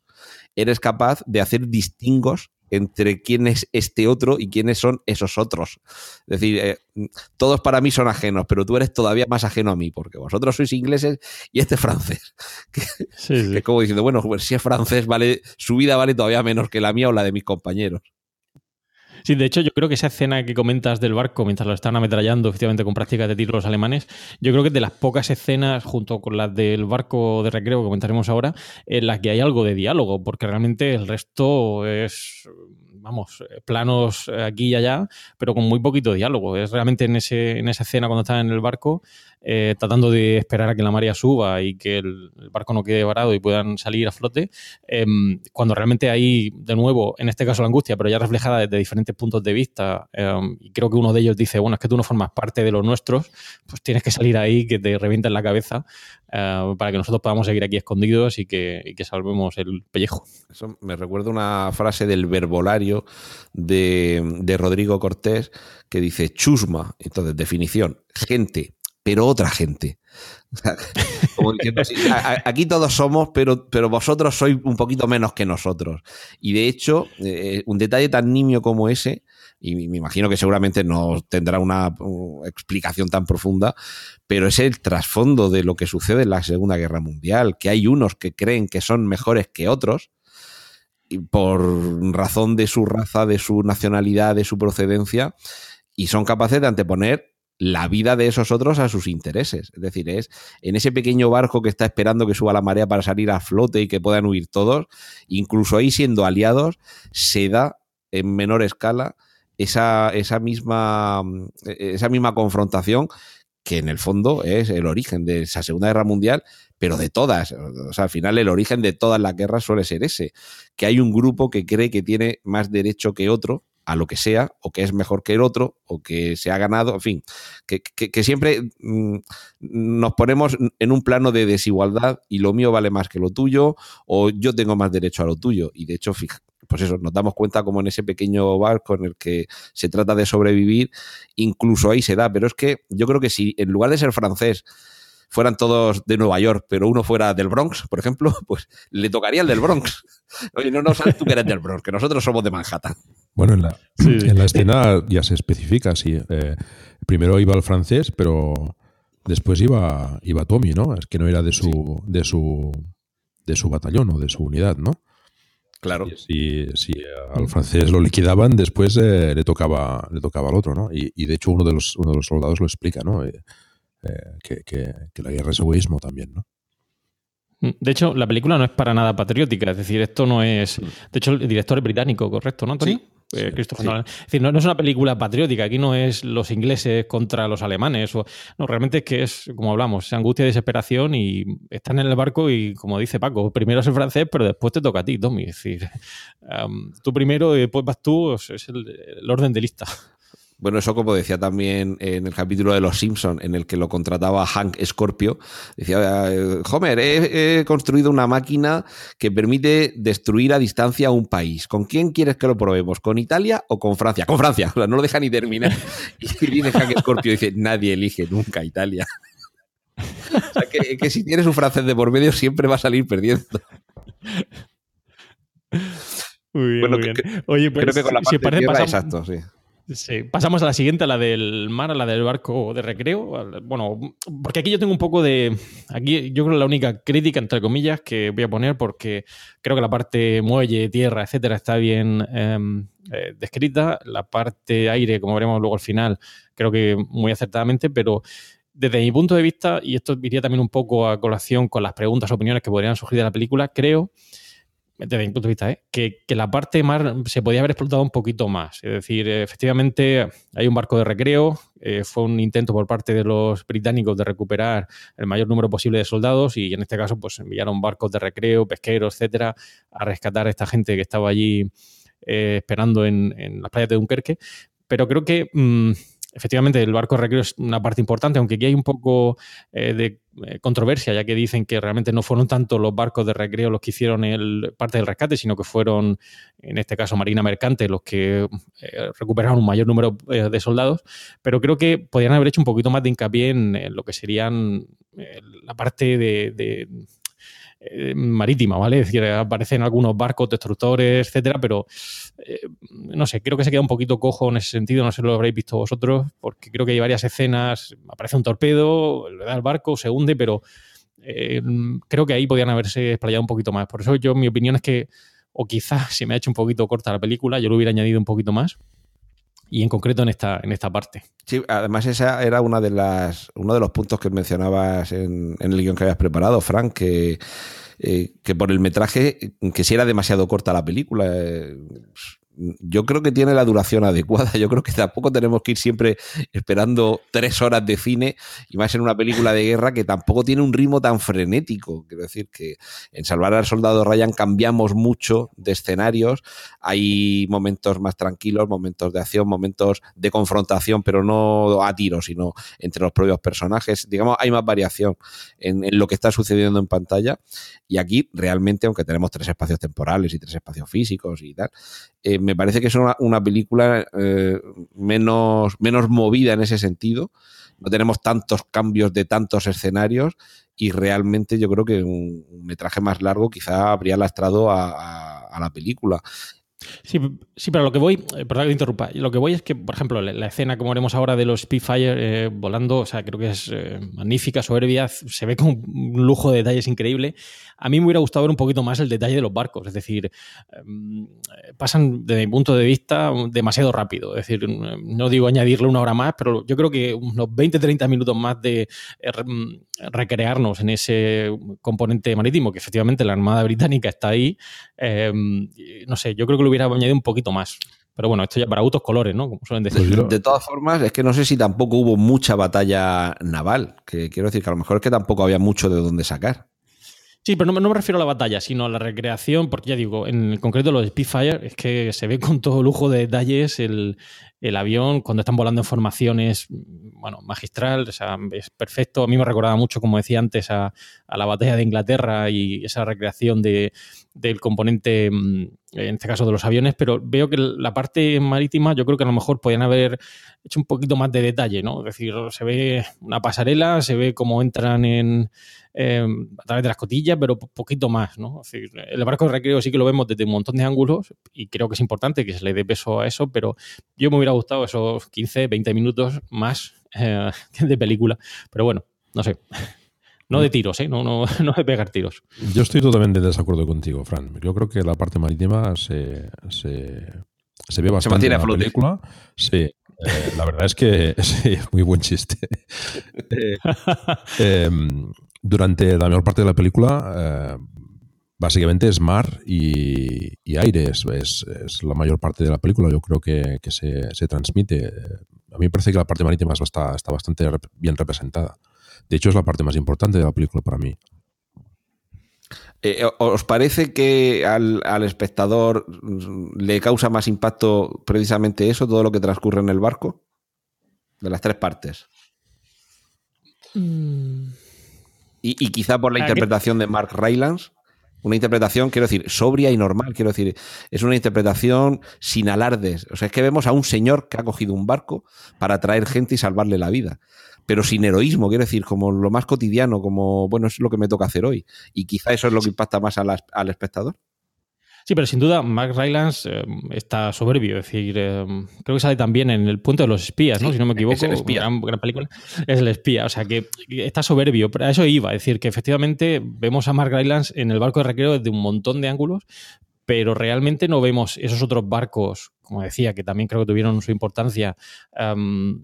eres capaz de hacer distingos entre quién es este otro y quiénes son esos otros. Es decir, eh, todos para mí son ajenos, pero tú eres todavía más ajeno a mí, porque vosotros sois ingleses y este es francés. <laughs> Que, es como diciendo, bueno, pues si es francés, vale, su vida vale todavía menos que la mía o la de mis compañeros. Sí, de hecho, yo creo que esa escena que comentas del barco mientras lo están ametrallando efectivamente con prácticas de tiro los alemanes, yo creo que es de las pocas escenas, junto con las del barco de recreo que comentaremos ahora, en las que hay algo de diálogo, porque realmente el resto es vamos, planos aquí y allá, pero con muy poquito diálogo. Es realmente en, ese, en esa escena cuando están en el barco, eh, tratando de esperar a que la marea suba y que el, barco no quede varado y puedan salir a flote, em, cuando realmente hay, de nuevo, en este caso la angustia, pero ya reflejada desde diferentes puntos de vista, em, y creo que uno de ellos dice, bueno, es que tú no formas parte de los nuestros, pues tienes que salir ahí, que te revienten la cabeza, eh, para que nosotros podamos seguir aquí escondidos y que, salvemos el pellejo. Eso me recuerda una frase del verbolario de Rodrigo Cortés que dice chusma, entonces definición, gente pero otra gente. <laughs> aquí todos somos, pero, pero vosotros sois un poquito menos que nosotros. Y de hecho, eh, un detalle tan nimio como ese, y me imagino que seguramente no tendrá una explicación tan profunda, pero es el trasfondo de lo que sucede en la Segunda Guerra Mundial, que hay unos que creen que son mejores que otros, por razón de su raza, de su nacionalidad, de su procedencia, y son capaces de anteponer la vida de esos otros a sus intereses. Es decir, es en ese pequeño barco que está esperando que suba la marea para salir a flote y que puedan huir todos, incluso ahí siendo aliados, se da en menor escala esa, esa, misma, esa misma confrontación que en el fondo es el origen de esa Segunda Guerra Mundial, pero de todas. O sea, al final el origen de todas las guerras suele ser ese, que hay un grupo que cree que tiene más derecho que otro a lo que sea, o que es mejor que el otro, o que se ha ganado, en fin, que, siempre mm, nos ponemos en un plano de desigualdad y lo mío vale más que lo tuyo, o yo tengo más derecho a lo tuyo. Y de hecho, pues eso, nos damos cuenta como en ese pequeño barco en el que se trata de sobrevivir, incluso ahí se da. Pero es que yo creo que si en lugar de ser francés fueran todos de Nueva York, pero uno fuera del Bronx, por ejemplo, <laughs> pues le tocaría el del Bronx. <laughs> Oye, no, no sabes tú que eres del Bronx, que nosotros somos de Manhattan. Bueno, en la, en la escena ya se especifica, sí. Eh, primero iba el francés, pero después iba, iba Tommy, ¿no? Es que no era de su, de su, de su batallón o de su unidad, ¿no? Claro. Si, si al francés lo liquidaban, después eh, le tocaba le tocaba al otro, ¿no? Y, y, de hecho uno de los uno de los soldados lo explica, ¿no? Eh, eh, que, que, que, la guerra es egoísmo también, ¿no? De hecho, la película no es para nada patriótica, es decir, esto no es... De hecho, el director es británico, ¿correcto, no, Tony? Sí. Eh, Christopher Nolan. Es decir, no, no, es una película patriótica, aquí no es los ingleses contra los alemanes, o, no, realmente es que es, como hablamos, es angustia y desesperación y están en el barco y, como dice Paco, primero es el francés, pero después te toca a ti, Tommy. Es decir, <laughs> um, tú primero y después vas tú, es el, el orden de lista. Bueno, eso como decía también en el capítulo de Los Simpson, en el que lo contrataba Hank Scorpio, decía, Homer, he, he, construido una máquina que permite destruir a distancia a un país. ¿Con quién quieres que lo probemos? ¿Con Italia o con Francia? Con Francia, <laughs> no lo deja ni terminar. <laughs> Y dice Hank Scorpio, dice, nadie elige nunca Italia. <laughs> o sea, que, que si tienes un francés de por medio siempre va a salir perdiendo. Muy bien, bueno, muy bien. que- Oye, pues Creo que con la si parte os parece, pasamos, exacto, sí. Sí, pasamos a la siguiente, a la del mar, a la del barco de recreo. Bueno, porque aquí yo tengo un poco de. Aquí yo creo la única crítica, entre comillas, que voy a poner, porque creo que la parte muelle, tierra, etcétera, está bien em, eh, descrita. La parte aire, como veremos luego al final, creo que muy acertadamente, pero desde mi punto de vista, y esto iría también un poco a colación con las preguntas, opiniones que podrían surgir de la película, creo desde mi punto de vista, ¿eh? que, que, la parte mar se podía haber explotado un poquito más. Es decir, efectivamente hay un barco de recreo, eh, fue un intento por parte de los británicos de recuperar el mayor número posible de soldados y en este caso pues enviaron barcos de recreo, pesqueros, etcétera, a rescatar a esta gente que estaba allí eh, esperando en, en, las playas de Dunkerque. Pero creo que... Mmm, efectivamente el barco de recreo es una parte importante, aunque aquí hay un poco eh, de eh, controversia, ya que dicen que realmente no fueron tanto los barcos de recreo los que hicieron parte del rescate, sino que fueron, en este caso, Marina Mercante, los que eh, recuperaron un mayor número de soldados. Pero creo que podrían haber hecho un poquito más de hincapié en, lo que serían la parte de eh, marítima, ¿vale? Es decir, aparecen algunos barcos, destructores, etcétera, pero eh, no sé, creo que se queda un poquito cojo en ese sentido, no sé si lo habréis visto vosotros, porque creo que hay varias escenas, aparece un torpedo, le da al barco, se hunde, pero eh, creo que ahí podían haberse explayado un poquito más. Por eso yo, mi opinión es que, o quizás se me ha hecho un poquito corta la película, yo lo hubiera añadido un poquito más y en concreto en esta, en esta parte. Sí, además esa era una de las, uno de los puntos que mencionabas en, el guion que habías preparado, Frank, que, eh, que por el metraje, que si era demasiado corta la película. Eh, yo creo que tiene la duración adecuada. Yo creo que tampoco tenemos que ir siempre esperando tres horas de cine y más en una película de guerra que tampoco tiene un ritmo tan frenético. Quiero decir que en Salvar al Soldado Ryan cambiamos mucho de escenarios. Hay momentos más tranquilos, momentos de acción, momentos de confrontación, pero no a tiro, sino entre los propios personajes. Digamos, hay más variación en, lo que está sucediendo en pantalla. Y aquí realmente, aunque tenemos tres espacios temporales y tres espacios físicos y tal, eh, me parece que es una, una película eh, menos, menos movida en ese sentido. No tenemos tantos cambios de tantos escenarios y realmente yo creo que un, metraje más largo quizá habría lastrado a la película. Sí, sí, pero lo que voy, eh, perdón que te interrumpa, lo que voy es que, por ejemplo, la, escena, como veremos ahora, de los Spitfire eh, volando, o sea, creo que es eh, magnífica, soberbia, se ve con un lujo de detalles increíble. A mí me hubiera gustado ver un poquito más el detalle de los barcos, es decir, eh, pasan, desde mi punto de vista, demasiado rápido. Es decir, no digo añadirle una hora más, pero yo creo que unos 20-30 minutos más de recrearnos en ese componente marítimo, que efectivamente la Armada Británica está ahí. Eh, no sé, yo creo que lo hubiera añadido un poquito más. Pero bueno, esto ya para autos colores, ¿no? Como suelen decir. De, de, todas formas, es que no sé si tampoco hubo mucha batalla naval. Que quiero decir que a lo mejor es que tampoco había mucho de dónde sacar. Sí, pero no, no, me refiero a la batalla, sino a la recreación, porque ya digo, en concreto los Spitfire es que se ve con todo lujo de detalles el, el avión cuando están volando en formaciones, bueno, magistral, o sea, es perfecto. A mí me recordaba mucho, como decía antes, a, la batalla de Inglaterra y esa recreación de, del componente, mm, en este caso de los aviones, pero veo que la parte marítima yo creo que a lo mejor podían haber hecho un poquito más de detalle, ¿no? Es decir, se ve una pasarela, se ve cómo entran en, em, a través de las cotillas, pero poquito más, ¿no? El barco de recreo sí que lo vemos desde un montón de ángulos y creo que es importante que se le dé peso a eso, pero yo me hubiera gustado esos 15, 20 minutos más eh, <laughs> de película, pero bueno, no sé. No de tiros, ¿eh? no, no, <laughs> no de pegar tiros. Yo estoy totalmente de desacuerdo contigo, Fran. Yo creo que la parte marítima se, se, se ve bastante en la película. Sí, eh, la verdad es que <laughs> es muy buen chiste. Eh, em, durante la mayor parte de la película, eh, básicamente es mar y, aire, es, es, la mayor parte de la película. Yo creo que, se, transmite. A mí me parece que la parte marítima está, está bastante bien representada. De hecho, es la parte más importante de la película para mí. Eh, ¿Os parece que al, espectador le causa más impacto precisamente eso, todo lo que transcurre en el barco? De las tres partes. Mm. Y, quizá por la interpretación de Mark Rylance. Una interpretación, quiero decir, sobria y normal. Quiero decir, es una interpretación sin alardes. O sea, es que vemos a un señor que ha cogido un barco para traer gente y salvarle la vida pero sin heroísmo, quiero decir, como lo más cotidiano, como, bueno, es lo que me toca hacer hoy. Y quizá eso es lo que impacta más al espectador. Sí, pero sin duda Mark Rylance eh, está soberbio. Es decir, eh, creo que sale también en El Puente de los Espías, ¿no? si no me equivoco. Es el espía. Gran, gran, película. Es el espía. O sea, que está soberbio. Pero a eso iba. Es decir, que efectivamente vemos a Mark Rylance en el barco de recreo desde un montón de ángulos, pero realmente no vemos esos otros barcos, como decía, que también creo que tuvieron su importancia. Um,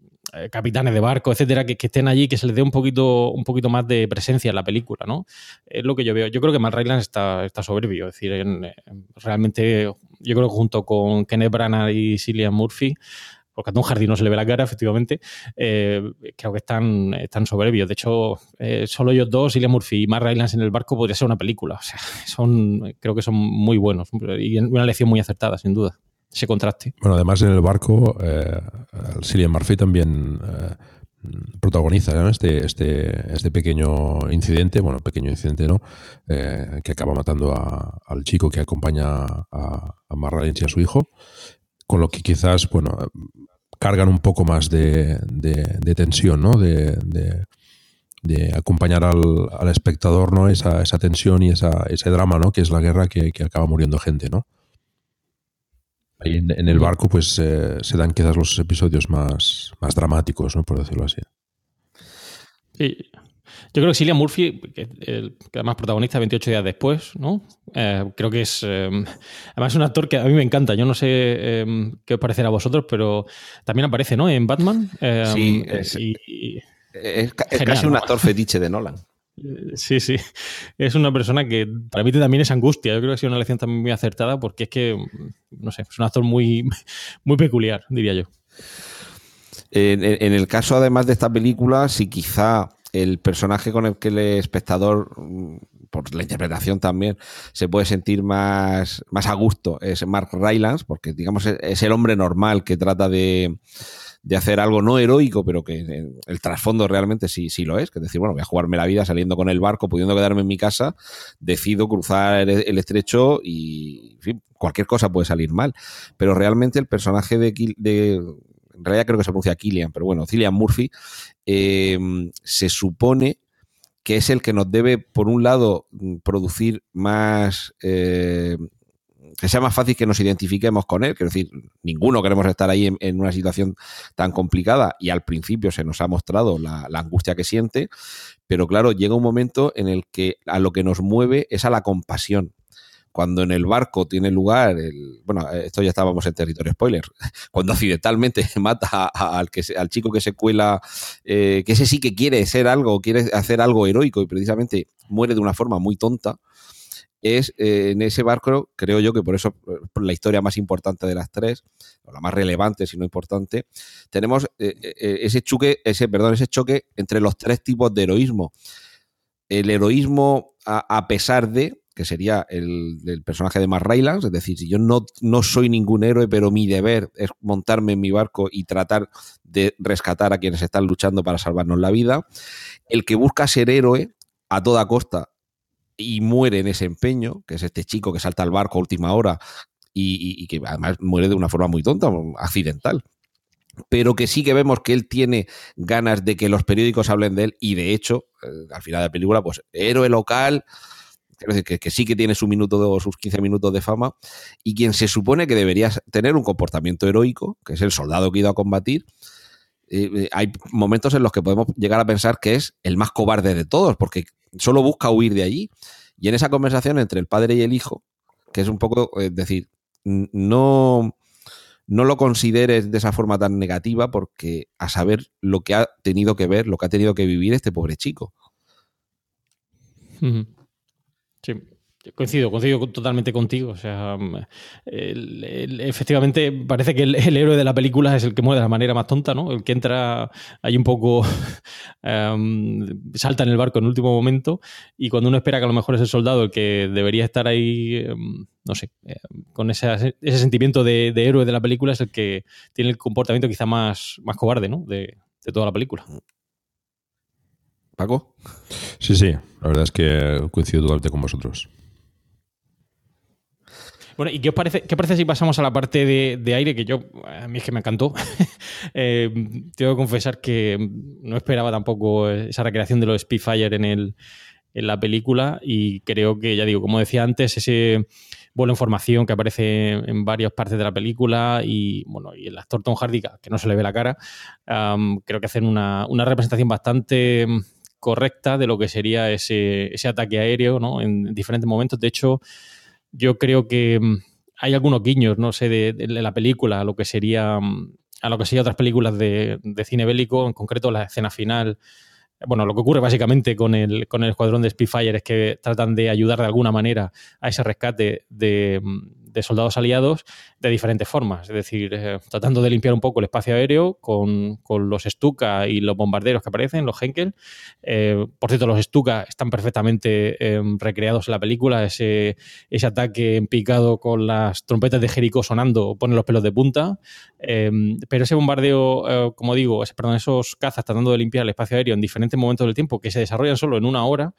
capitanes de barco, etcétera, que, estén allí, que se les dé un poquito, un poquito más de presencia en la película, ¿no? Es lo que yo veo. Yo creo que Matt Rylance está, está soberbio, es decir, realmente yo creo que junto con Kenneth Branagh y Cillian Murphy, porque a Tom Hardy no se le ve la cara, efectivamente, eh, creo que están, están soberbios. De hecho, eh, solo ellos dos, Cillian Murphy y Matt Rylance en el barco, podría ser una película. O sea, son, creo que son muy buenos y una lección muy acertada, sin duda ese contraste. Bueno, además en el barco, eh, Cillian Murphy también eh, protagoniza este, este, este pequeño incidente, bueno, pequeño incidente no, eh, que acaba matando al chico que acompaña a, a y a su hijo, con lo que quizás, bueno, cargan un poco más de, tensión, ¿no? De, acompañar al, espectador, ¿no? Esa, esa tensión y esa, ese drama, ¿no? Que es la guerra que, que acaba muriendo gente, ¿no? Ahí en, el barco, pues eh, se dan quizás los episodios más, más dramáticos, ¿no? por decirlo así. Sí. Yo creo que Cillian Murphy, que, además protagonista 28 días después, ¿no? Eh, creo que es. Eh, además, es un actor que a mí me encanta. Yo no sé qué os parecerá a vosotros, pero también aparece, ¿no? En Batman. sí, es, es casi un actor fetiche de Nolan. Sí, sí. Es una persona que mí también es angustia. Yo creo que ha sido una lección también muy acertada porque es que, no sé, es un actor muy, <laughs> muy peculiar, diría yo. En, el caso, además de esta película, si quizá el personaje con el que el espectador, por la interpretación también, se puede sentir más, más a gusto es Mark Rylance, porque digamos es el hombre normal que trata de de hacer algo no heroico, pero que el trasfondo realmente sí, sí lo es, que es decir, bueno, voy a jugarme la vida saliendo con el barco, pudiendo quedarme en mi casa, decido cruzar el, estrecho y, en fin, cualquier cosa puede salir mal. Pero realmente el personaje de, de en realidad creo que se pronuncia Killian, pero bueno, Cillian Murphy, eh, se supone que es el que nos debe, por un lado, producir más eh, que sea más fácil que nos identifiquemos con él. Quiero decir, ninguno queremos estar ahí en, una situación tan complicada y al principio se nos ha mostrado la, angustia que siente, pero claro, llega un momento en el que a lo que nos mueve es a la compasión. Cuando en el barco tiene lugar, el, bueno, esto ya estábamos en territorio spoiler, <laughs> cuando accidentalmente <laughs> mata al, que, al chico que se cuela, eh, que ese sí que quiere ser algo, quiere hacer algo heroico y precisamente muere de una forma muy tonta, es eh, en ese barco, creo yo que por eso, por la historia más importante de las tres, o la más relevante, si no importante, tenemos eh, eh, ese choque, ese, perdón, ese choque entre los tres tipos de heroísmo. El heroísmo a, pesar de, que sería el, personaje de Mark Rylance, es decir, si yo no, no soy ningún héroe, pero mi deber es montarme en mi barco y tratar de rescatar a quienes están luchando para salvarnos la vida. El que busca ser héroe a toda costa y muere en ese empeño, que es este chico que salta al barco a última hora y, que además muere de una forma muy tonta, accidental. Pero que sí que vemos que él tiene ganas de que los periódicos hablen de él y de hecho, eh, al final de la película, pues héroe local, que, que, sí que tiene su minuto o sus 15 minutos de fama y quien se supone que debería tener un comportamiento heroico, que es el soldado que ha ido a combatir, eh, eh, hay momentos en los que podemos llegar a pensar que es el más cobarde de todos, porque solo busca huir de allí. Y en esa conversación entre el padre y el hijo, que es un poco, es decir, no, no lo consideres de esa forma tan negativa, porque a saber lo que ha tenido que ver, lo que ha tenido que vivir este pobre chico. Sí. Coincido, coincido totalmente contigo. O sea, mm, efectivamente parece que el, héroe de la película es el que muere de la manera más tonta, ¿no? El que entra ahí un poco, <laughs> em, salta en el barco en el último momento y cuando uno espera que a lo mejor es el soldado el que debería estar ahí, em, no sé, em, con ese, ese sentimiento de, héroe de la película es el que tiene el comportamiento quizá más, más cobarde, ¿no? De, de toda la película. Paco. Sí, sí, la verdad es que coincido totalmente con vosotros. Bueno, ¿y qué os parece, qué parece si pasamos a la parte de, aire? Que yo, a mí es que me encantó. <laughs> eh, tengo que confesar que no esperaba tampoco esa recreación de los Spitfire en, el, en la película y creo que, ya digo, como decía antes, ese vuelo en formación que aparece en varias partes de la película y, bueno, y el actor Tom Hardy, que no se le ve la cara, creo que hacen una, una representación bastante correcta de lo que sería ese, ese ataque aéreo ¿no? en diferentes momentos. De hecho, yo creo que mm, hay algunos guiños, no sé, de, la película, a lo que sería mm, a lo que sería otras películas de, cine bélico, en concreto la escena final. Bueno, lo que ocurre básicamente con el, con el escuadrón de Spitfire es que tratan de ayudar de alguna manera a ese rescate de, mm, de soldados aliados de diferentes formas, es decir, eh, tratando de limpiar un poco el espacio aéreo con, los Stuka y los bombarderos que aparecen, los Henkel. Eh, por cierto, los Stuka están perfectamente eh, recreados en la película, ese, ese ataque en picado con las trompetas de Jericó sonando pone los pelos de punta, pero ese bombardeo, como digo, perdón, esos cazas tratando de limpiar el espacio aéreo en diferentes momentos del tiempo que se desarrollan solo en una hora,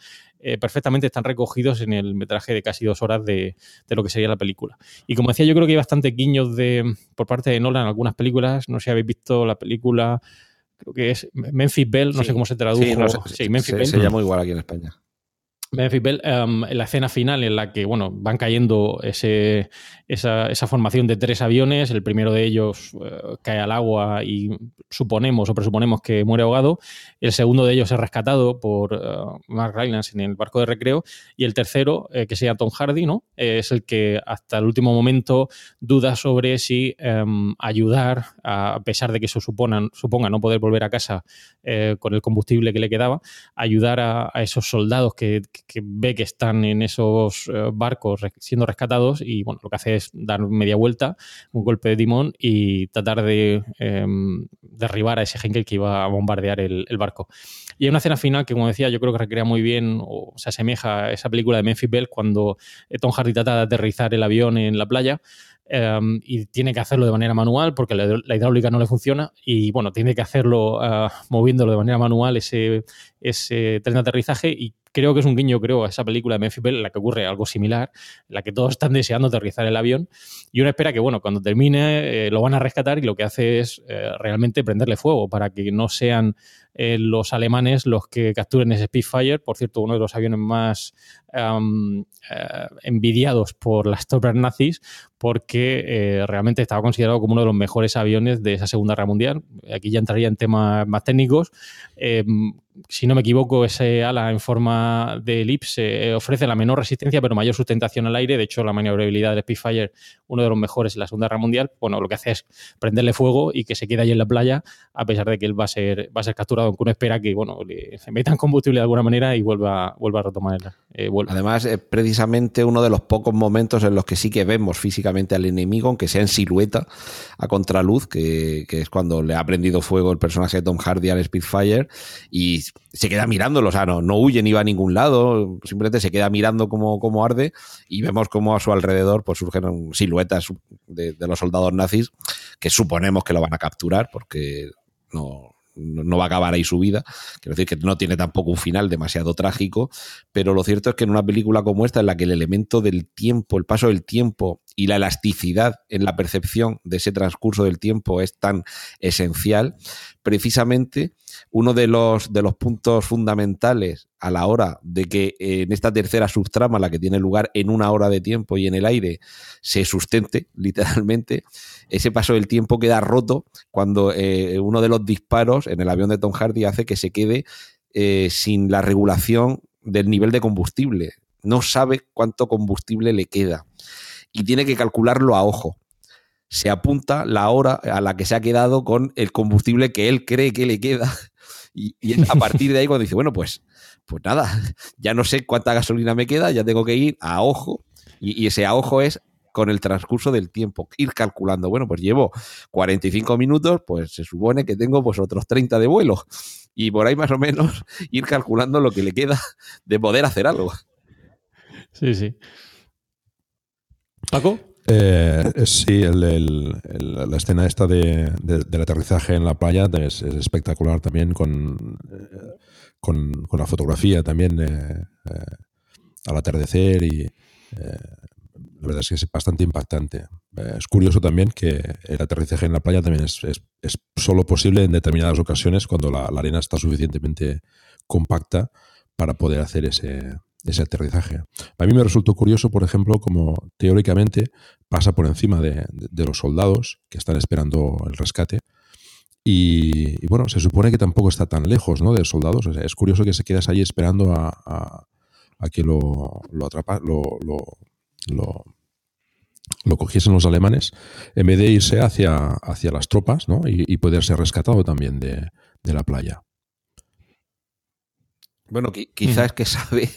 perfectamente están recogidos en el metraje de casi dos horas de, de lo que sería la película. Y como decía, yo creo que hay bastante guiños de, por parte de Nolan en algunas películas. No sé si habéis visto la película, creo que es Memphis Bell, no sé cómo se tradujo. Sí, Memphis Bell. Se llama igual aquí en España. Memphis Bell, em, en la escena final en la que bueno, van cayendo ese, esa, esa, formación de tres aviones, el primero de ellos eh, cae al agua y suponemos o presuponemos que muere ahogado, el segundo de ellos es rescatado por uh, Mark Rylance en el barco de recreo. Y el tercero, eh, que se llama Tom Hardy, ¿no? es el que hasta el último momento duda sobre si em, ayudar, a pesar de que eso suponga, suponga no poder volver a casa con el combustible que le quedaba, ayudar a, a esos soldados que que ve que están en esos eh, barcos siendo rescatados y bueno, lo que hace es dar media vuelta, un golpe de timón y tratar de em, derribar a ese Henkel que iba a bombardear el, barco. Y hay una escena final que, como decía, yo creo que recrea muy bien o se asemeja a esa película de Memphis Bell cuando Tom Hardy trata de aterrizar el avión en la playa. Em, y tiene que hacerlo de manera manual porque la, hidráulica no le funciona y bueno, tiene que hacerlo uh, moviéndolo de manera manual ese, ese tren de aterrizaje y creo que es un guiño, creo, a esa película de Memphis en la que ocurre algo similar, en la que todos están deseando aterrizar el avión y uno espera que, bueno, cuando termine eh, lo van a rescatar y lo que hace es eh, realmente prenderle fuego para que no sean eh, los alemanes los que capturen ese Spitfire, por cierto, uno de los aviones más envidiados por las tropas nazis, porque realmente estaba considerado como uno de los mejores aviones de esa Segunda Guerra Mundial. Aquí ya entraría en temas más técnicos si no me equivoco, ese ala en forma de elipse eh, ofrece la menor resistencia pero mayor sustentación al aire. De hecho, la maniobrabilidad del Spitfire, uno de los mejores en la Segunda Guerra Mundial, bueno, lo que hace es prenderle fuego y que se quede ahí en la playa, a pesar de que él va a ser, va a ser capturado, aunque uno espera que bueno, le, se metan combustible de alguna manera y vuelva, vuelva a retomar eh, vuelo. Además, es precisamente uno de los pocos momentos en los que sí que vemos físicamente al enemigo, aunque sea en silueta, a contraluz, que, que es cuando le ha prendido fuego el personaje de Tom Hardy al Spitfire y se queda mirándolo, o sea, no, no huye ni va a ningún lado, simplemente se queda mirando cómo, cómo arde y vemos cómo a su alrededor pues surgen siluetas de, de los soldados nazis que suponemos que lo van a capturar porque no, no va a acabar ahí su vida. Quiero decir que no tiene tampoco un final demasiado trágico, pero lo cierto es que en una película como esta, en la que el elemento del tiempo, el paso del tiempo y la elasticidad en la percepción de ese transcurso del tiempo es tan esencial, precisamente uno de los, de los puntos fundamentales a la hora de que en esta tercera subtrama, la que tiene lugar en una hora de tiempo y en el aire, se sustente <laughs> literalmente, ese paso del tiempo queda roto cuando eh, uno de los disparos en el avión de Tom Hardy hace que se quede eh, sin la regulación del nivel de combustible. No sabe cuánto combustible le queda y tiene que calcularlo a ojo se apunta la hora a la que se ha quedado con el combustible que él cree que le queda. Y, a partir de ahí cuando dice, bueno, pues, pues nada, ya no sé cuánta gasolina me queda, ya tengo que ir a ojo. Y, ese a ojo es con el transcurso del tiempo, ir calculando, bueno, pues llevo 45 minutos, pues se supone que tengo pues otros 30 de vuelo. Y por ahí más o menos <laughs> ir calculando lo que le queda de poder hacer algo. Sí, sí. Paco. Eh, sí, la escena esta de, del aterrizaje en la playa es, espectacular también con, eh, con, la fotografía también eh, al atardecer y la verdad es que es bastante impactante. es curioso también que el aterrizaje en la playa también es, es solo posible en determinadas ocasiones cuando la arena está suficientemente compacta para poder hacer ese, ese aterrizaje. A mí me resultó curioso, por ejemplo, como teóricamente pasa por encima de, los soldados que están esperando el rescate. Y, bueno, se supone que tampoco está tan lejos ¿no? de soldados. es curioso que se quedas allí esperando a, que lo, lo, atrapa, lo, lo, lo, cogiesen los alemanes, en vez de irse hacia, hacia las tropas ¿no? y, y poder ser rescatado también de, de la playa. Bueno, quizás que sabe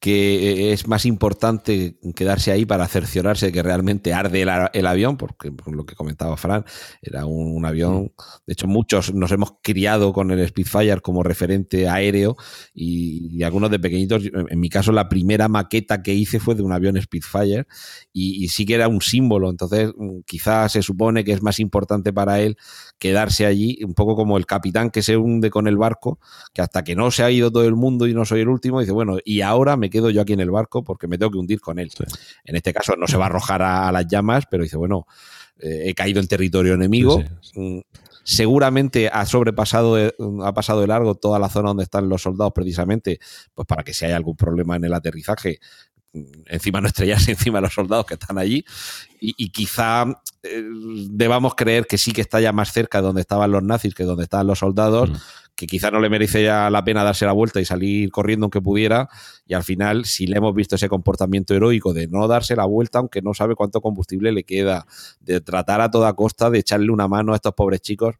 que es más importante quedarse ahí para cerciorarse de que realmente arde el, avión, porque por lo que comentaba Fran, era un, avión. De hecho, muchos nos hemos criado con el Spitfire como referente aéreo y, algunos de pequeñitos. En mi caso, la primera maqueta que hice fue de un avión Spitfire y, y sí que era un símbolo. Entonces, quizás se supone que es más importante para él quedarse allí, un poco como el capitán que se hunde con el barco, que hasta que no se ha ido todo el mundo y no soy el último, dice, bueno, y ahora me quedo yo aquí en el barco porque me tengo que hundir con él. En este caso no se va a arrojar a, las llamas, pero dice, bueno, eh, he caído en territorio enemigo. Mm, seguramente ha sobrepasado, ha pasado de largo toda la zona donde están los soldados precisamente, pues para que si hay algún problema en el aterrizaje, mm, encima no estrellarse <laughs> encima de los soldados que están allí. Y, quizá eh, debamos creer que sí que está ya más cerca de donde estaban los nazis que donde estaban los soldados, mm. que quizá no le merece ya la pena darse la vuelta y salir corriendo aunque pudiera, y al final, si le hemos visto ese comportamiento heroico de no darse la vuelta aunque no sabe cuánto combustible le queda, de tratar a toda costa de echarle una mano a estos pobres chicos,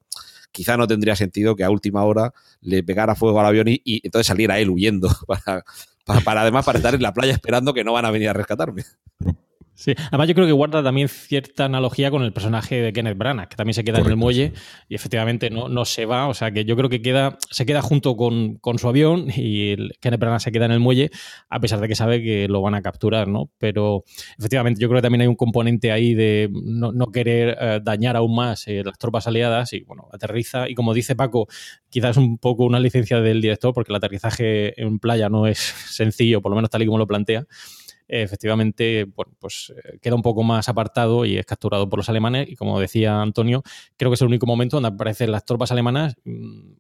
quizá no tendría sentido que a última hora le pegara fuego al avión y, entonces saliera él huyendo, <laughs> para, para además para estar en la playa esperando que no van a venir a rescatarme. Sí, además yo creo que guarda también cierta analogía con el personaje de Kenneth Branagh, que también se queda en el muelle y efectivamente no, no, se va, o sea que yo creo que queda, se queda junto con, su avión y Kenneth Branagh se queda en el muelle a pesar de que sabe que lo van a capturar, ¿no? Pero efectivamente yo creo que también hay un componente ahí de no, querer eh, dañar aún más eh, las tropas aliadas y bueno, aterriza. Y como dice Paco, quizás un poco una licencia del director porque el aterrizaje en playa no es <laughs> sencillo, por lo menos tal y como lo plantea efectivamente bueno, pues, eh, queda un poco más apartado y es capturado por los alemanes. Y como decía Antonio, creo que es el único momento donde aparecen las tropas alemanas, mm,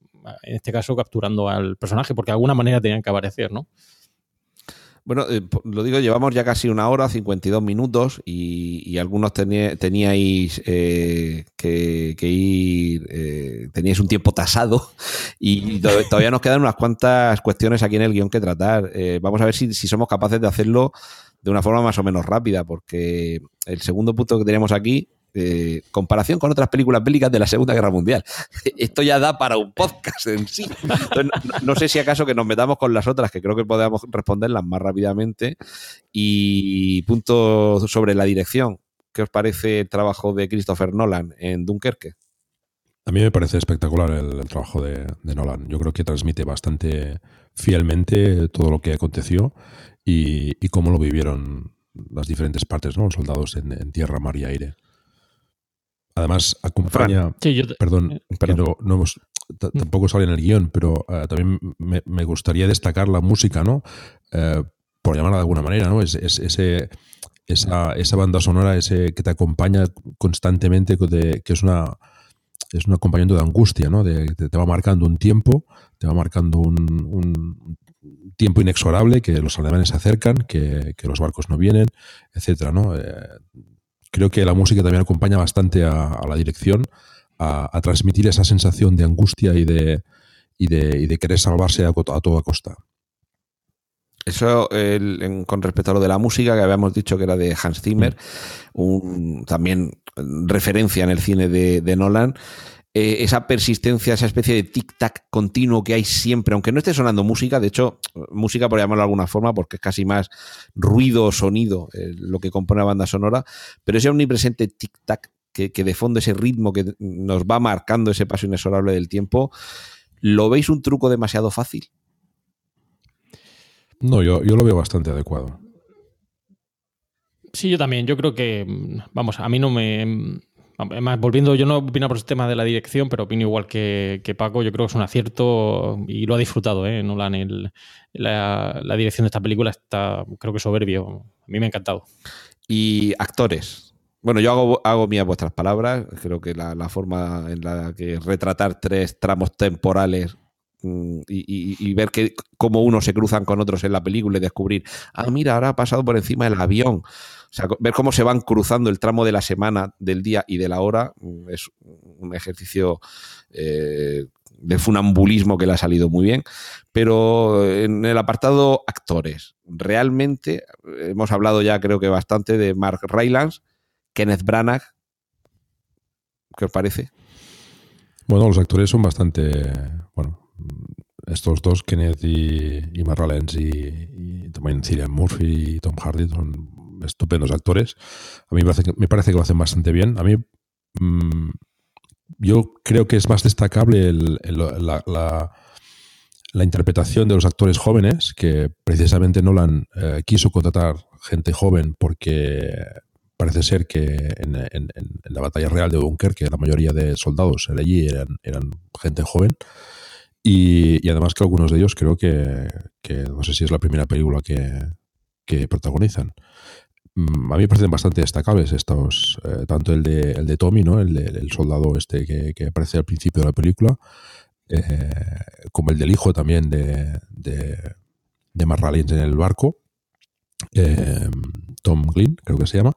en este caso capturando al personaje, porque de alguna manera tenían que aparecer, ¿no? Bueno, eh, lo digo, llevamos ya casi una hora, 52 minutos, y, algunos teníais eh, que, ir, teníais un tiempo tasado, y todavía nos quedan unas cuantas cuestiones aquí en el guion que tratar. vamos a ver si somos capaces de hacerlo de una forma más o menos rápida, porque el segundo punto que tenemos aquí, eh, comparación con otras películas bélicas de la Segunda Guerra Mundial. <laughs> Esto ya da para un podcast en sí. no, sé si acaso que nos metamos con las otras, que creo que podemos responderlas más rápidamente. Y punto sobre la dirección. ¿Qué os parece el trabajo de Christopher Nolan en Dunkerque? A mí me parece espectacular el, trabajo de, Nolan. Yo creo que transmite bastante fielmente todo lo que aconteció y, cómo lo vivieron las diferentes partes, ¿no? Los soldados en, tierra, mar y aire. Además, acompaña. Perdón, eh, pero no hemos, mm. tampoco sale en el guion, pero eh, también me, gustaría destacar la música, ¿no? Eh, por llamarla de alguna manera, ¿no? Es, ese, esa, esa, banda sonora ese que te acompaña constantemente, que es una es un acompañamiento de angustia, ¿no? De, te, va marcando un tiempo, te va marcando un, tiempo inexorable, que los alemanes se acercan, que, los barcos no vienen, etcétera, ¿no? Eh, creo que la música también acompaña bastante a, la dirección, a, transmitir esa sensación de angustia y de, y de, querer salvarse a, toda costa. Eso con respecto a lo de la música, que habíamos dicho que era de Hans Zimmer, mm. un, también referencia en el cine de, Nolan. Eh, esa persistencia, esa especie de tic-tac continuo que hay siempre, aunque no esté sonando música, de hecho, música por llamarlo de alguna forma, porque es casi más ruido o sonido eh, lo que compone la banda sonora, pero ese omnipresente tic-tac que, que de fondo ese ritmo que nos va marcando ese paso inexorable del tiempo, ¿lo veis un truco demasiado fácil? No, yo, yo lo veo bastante adecuado. Sí, yo también. Yo creo que, vamos, a mí no me... Además, volviendo, yo no opino por el tema de la dirección, pero opino igual que, Paco. Yo creo que es un acierto y lo ha disfrutado, ¿eh? Nolan. El, la, dirección de esta película está, creo que soberbio. A mí me ha encantado. Y actores. Bueno, yo hago, hago mías vuestras palabras. Creo que la, la, forma en la que retratar tres tramos temporales Mm, y, ver que, cómo unos se cruzan con otros en la película y descubrir, ah, mira, ahora ha pasado por encima del avión. Sea, ver cómo se van cruzando el tramo de la semana, del día y de la hora mm, es un ejercicio eh, de funambulismo que le ha salido muy bien. Pero en el apartado actores, realmente hemos hablado ya creo que bastante de Mark Rylance, Kenneth Branagh. ¿Qué os parece? Bueno, los actores son bastante, bueno, estos dos, Kenneth y, y y, también Cillian Murphy y Tom Hardy, son estupendos actores. A mí me parece que, que lo hacen bastante bien. A mí, mm, yo creo que es más destacable la, interpretación de los actores jóvenes, que precisamente Nolan eh, quiso contratar gente joven porque parece ser que en, la batalla real de Dunkerque la mayoría de soldados allí eran, eran gente joven. Y, además que algunos de ellos creo que, no sé si es la primera película que, protagonizan. Mm, a mí me parecen bastante destacables estos, eh, tanto el de, el de Tommy, ¿no? el, soldado este que, aparece al principio de la película, eh, como el del hijo también de, de, de en el barco, eh, Tom Glynn, creo que se llama.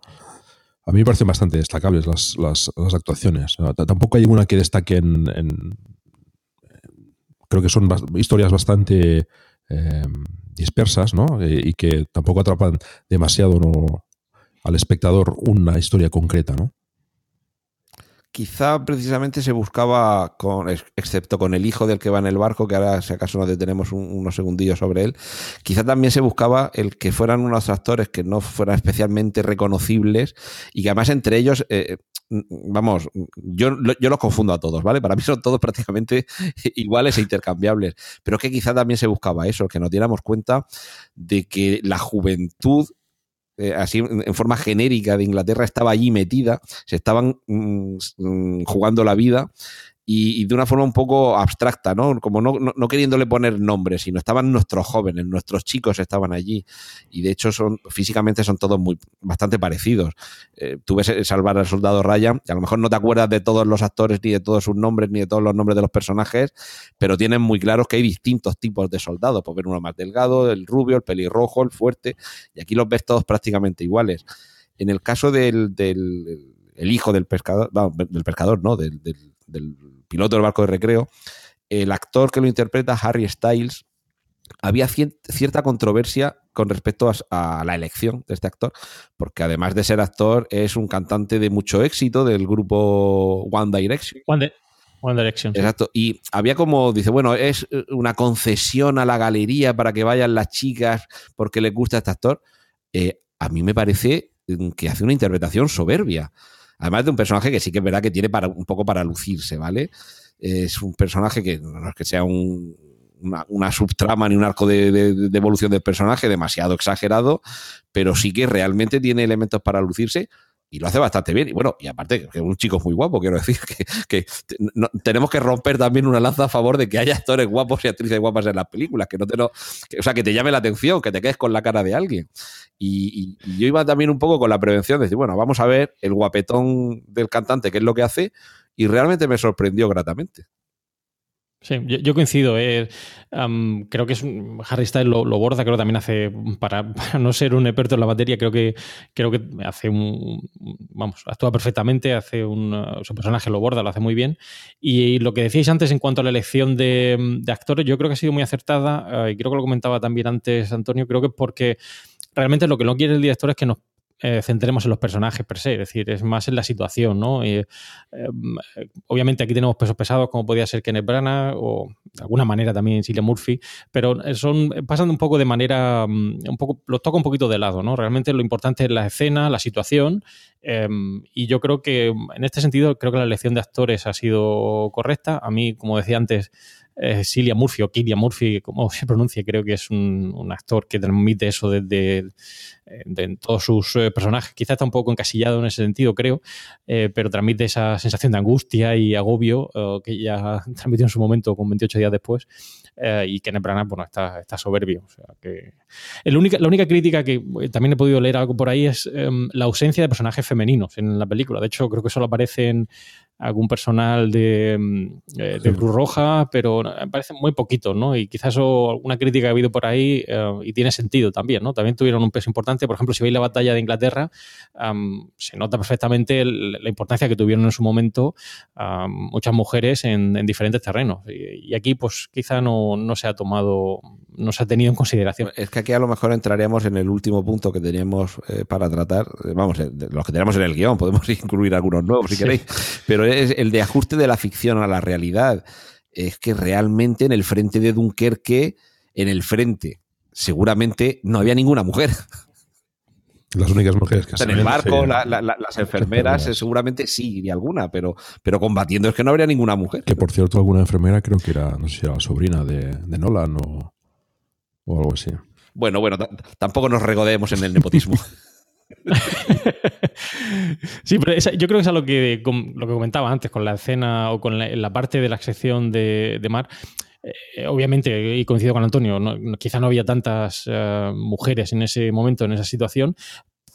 A mí me parecen bastante destacables las, las, actuaciones. Tampoco hay una que destaque en, creo que son historias bastante eh, dispersas, ¿no? Y, que tampoco atrapan demasiado al espectador una historia concreta, ¿no? Quizá precisamente se buscaba, excepto con el hijo del que va en el barco, que ahora si acaso nos detenemos unos segundillos sobre él, quizá también se buscaba el que fueran unos actores que no fueran especialmente reconocibles y que además entre ellos eh, vamos, yo, yo los confundo a todos, ¿vale? Para mí son todos <laughs> prácticamente iguales e intercambiables, pero que quizá también se buscaba eso, que nos diéramos cuenta de que la juventud eh, así en forma genérica de Inglaterra estaba allí metida, se estaban mm, mm, jugando la vida y, de una forma un poco abstracta, ¿no? Como no, no, queriéndole poner nombres, sino estaban nuestros jóvenes, nuestros chicos estaban allí y de hecho son físicamente son todos muy bastante parecidos. Eh, tú ves Salvar al Soldado Ryan y a lo mejor no te acuerdas de todos los actores ni de todos sus nombres ni de todos los nombres de los personajes, pero tienen muy claros que hay distintos tipos de soldados. Puedes ver uno más delgado, el rubio, el pelirrojo, el fuerte y aquí los ves todos prácticamente iguales. En el caso del, del el hijo del pescador, del pescador, no, del, del piloto del barco de recreo, el actor que lo interpreta, Harry Styles, había cierta controversia con respecto a, la elección de este actor, porque además de ser actor, es un cantante de mucho éxito del grupo One Direction. One, Direction. Exacto. Y había como, dice, bueno, es una concesión a la galería para que vayan las chicas porque les gusta este actor. Eh, a mí me parece que hace una interpretación soberbia. Además de un personaje que sí que es verdad que tiene para, un poco para lucirse, ¿vale? Es un personaje que no es que sea una, subtrama ni un arco de, evolución del personaje demasiado exagerado, pero sí que realmente tiene elementos para lucirse y lo hace bastante bien. Y bueno, y aparte, que un chico muy guapo, quiero decir, <laughs> que, tenemos que romper también una lanza a favor de que haya actores guapos y actrices guapas en las películas, que no te lo, o sea, que te llame la atención, que te quedes con la cara de alguien. Y, yo iba también un poco con la prevención de decir, bueno, vamos a ver el guapetón del cantante, qué es lo que hace, y realmente me sorprendió gratamente. Sí, yo, coincido. Eh, creo que es Harry Styles lo, borda, creo que también hace, <laughs> para, no ser un experto en la materia, creo que creo que hace un, vamos, actúa perfectamente, hace un, su personaje lo borda, lo hace muy bien. Y, lo que decíais antes en cuanto a la elección de, actores, yo creo que ha sido muy acertada, eh, y creo que lo comentaba también antes Antonio, creo que es porque realmente lo que no quiere el director es que nos eh, centremos en los personajes per se, es decir, es más en la situación, ¿no? Em, obviamente aquí tenemos pesos pesados como podía ser Kenneth Branagh o de alguna manera también Cillian Murphy, pero son pasan un poco de manera, mm, un poco, los toca un poquito de lado, ¿no? Realmente lo importante es la escena, la situación em, y yo creo que en este sentido creo que la elección de actores ha sido correcta. A mí, como decía antes, eh, Cillian Murphy o Killian Murphy, como <laughs> se pronuncia, creo que es un, actor que transmite eso desde de, todos sus eh, personajes. Quizá está un poco encasillado en ese sentido, creo, eh, pero transmite esa sensación de angustia y agobio que ya <laughs> transmitió en su momento con 28 días después. y Kenneth Branagh, bueno, está, está soberbio. La única crítica que también he podido leer algo por ahí es em, la ausencia de personajes femeninos en la película. De hecho, creo que solo aparecen algún personal de, mm, eh, de Cruz Roja, pero me parece muy poquito, ¿no? Y quizás alguna crítica que ha habido por ahí eh, y tiene sentido también, ¿no? También tuvieron un peso importante. Por ejemplo, si veis la batalla de Inglaterra, se nota perfectamente la importancia que tuvieron en su momento muchas mujeres en, diferentes terrenos. Y, aquí, pues, quizá no, no se ha tomado no se ha tenido en consideración. Es que aquí a lo mejor entraríamos en el último punto que teníamos eh, para tratar. Eh, vamos, eh, los que tenemos en el guion, podemos <laughs> incluir algunos nuevos si queréis, pero es el de ajuste de la ficción a la realidad. Es que realmente en el frente de Dunkerque, en el frente, seguramente no había ninguna mujer. Las únicas mujeres que En el barco, las enfermeras, seguramente sí, y alguna, pero, pero combatiendo es que no habría ninguna mujer. Que por cierto, alguna enfermera creo que era, no sé si era la sobrina de, de Nolan o, o algo así. Bueno, bueno, tampoco nos regodemos en el nepotismo. <laughs> <laughs> sí, pero yo creo que es a lo que, lo que comentaba antes con la escena o con la, parte de la sección de, Mar. Eh, obviamente, y coincido con Antonio, quizá no había tantas eh, mujeres en ese momento, en esa situación,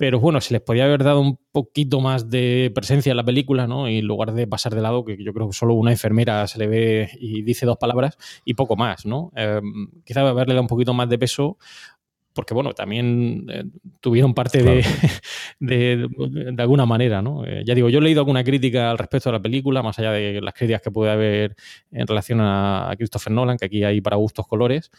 pero bueno, se les podía haber dado un poquito más de presencia en la película, ¿no? En lugar de pasar de lado, que yo creo que solo una enfermera se le ve y dice dos palabras y poco más, ¿no? Eh, quizá haberle dado un poquito más de peso porque bueno, también eh, tuvieron parte <laughs> de, de, alguna manera, ¿no? Eh, ya digo, yo he leído alguna crítica al respecto de la película, más allá de las críticas que puede haber en relación a, a Christopher Nolan, que aquí hay para gustos colores,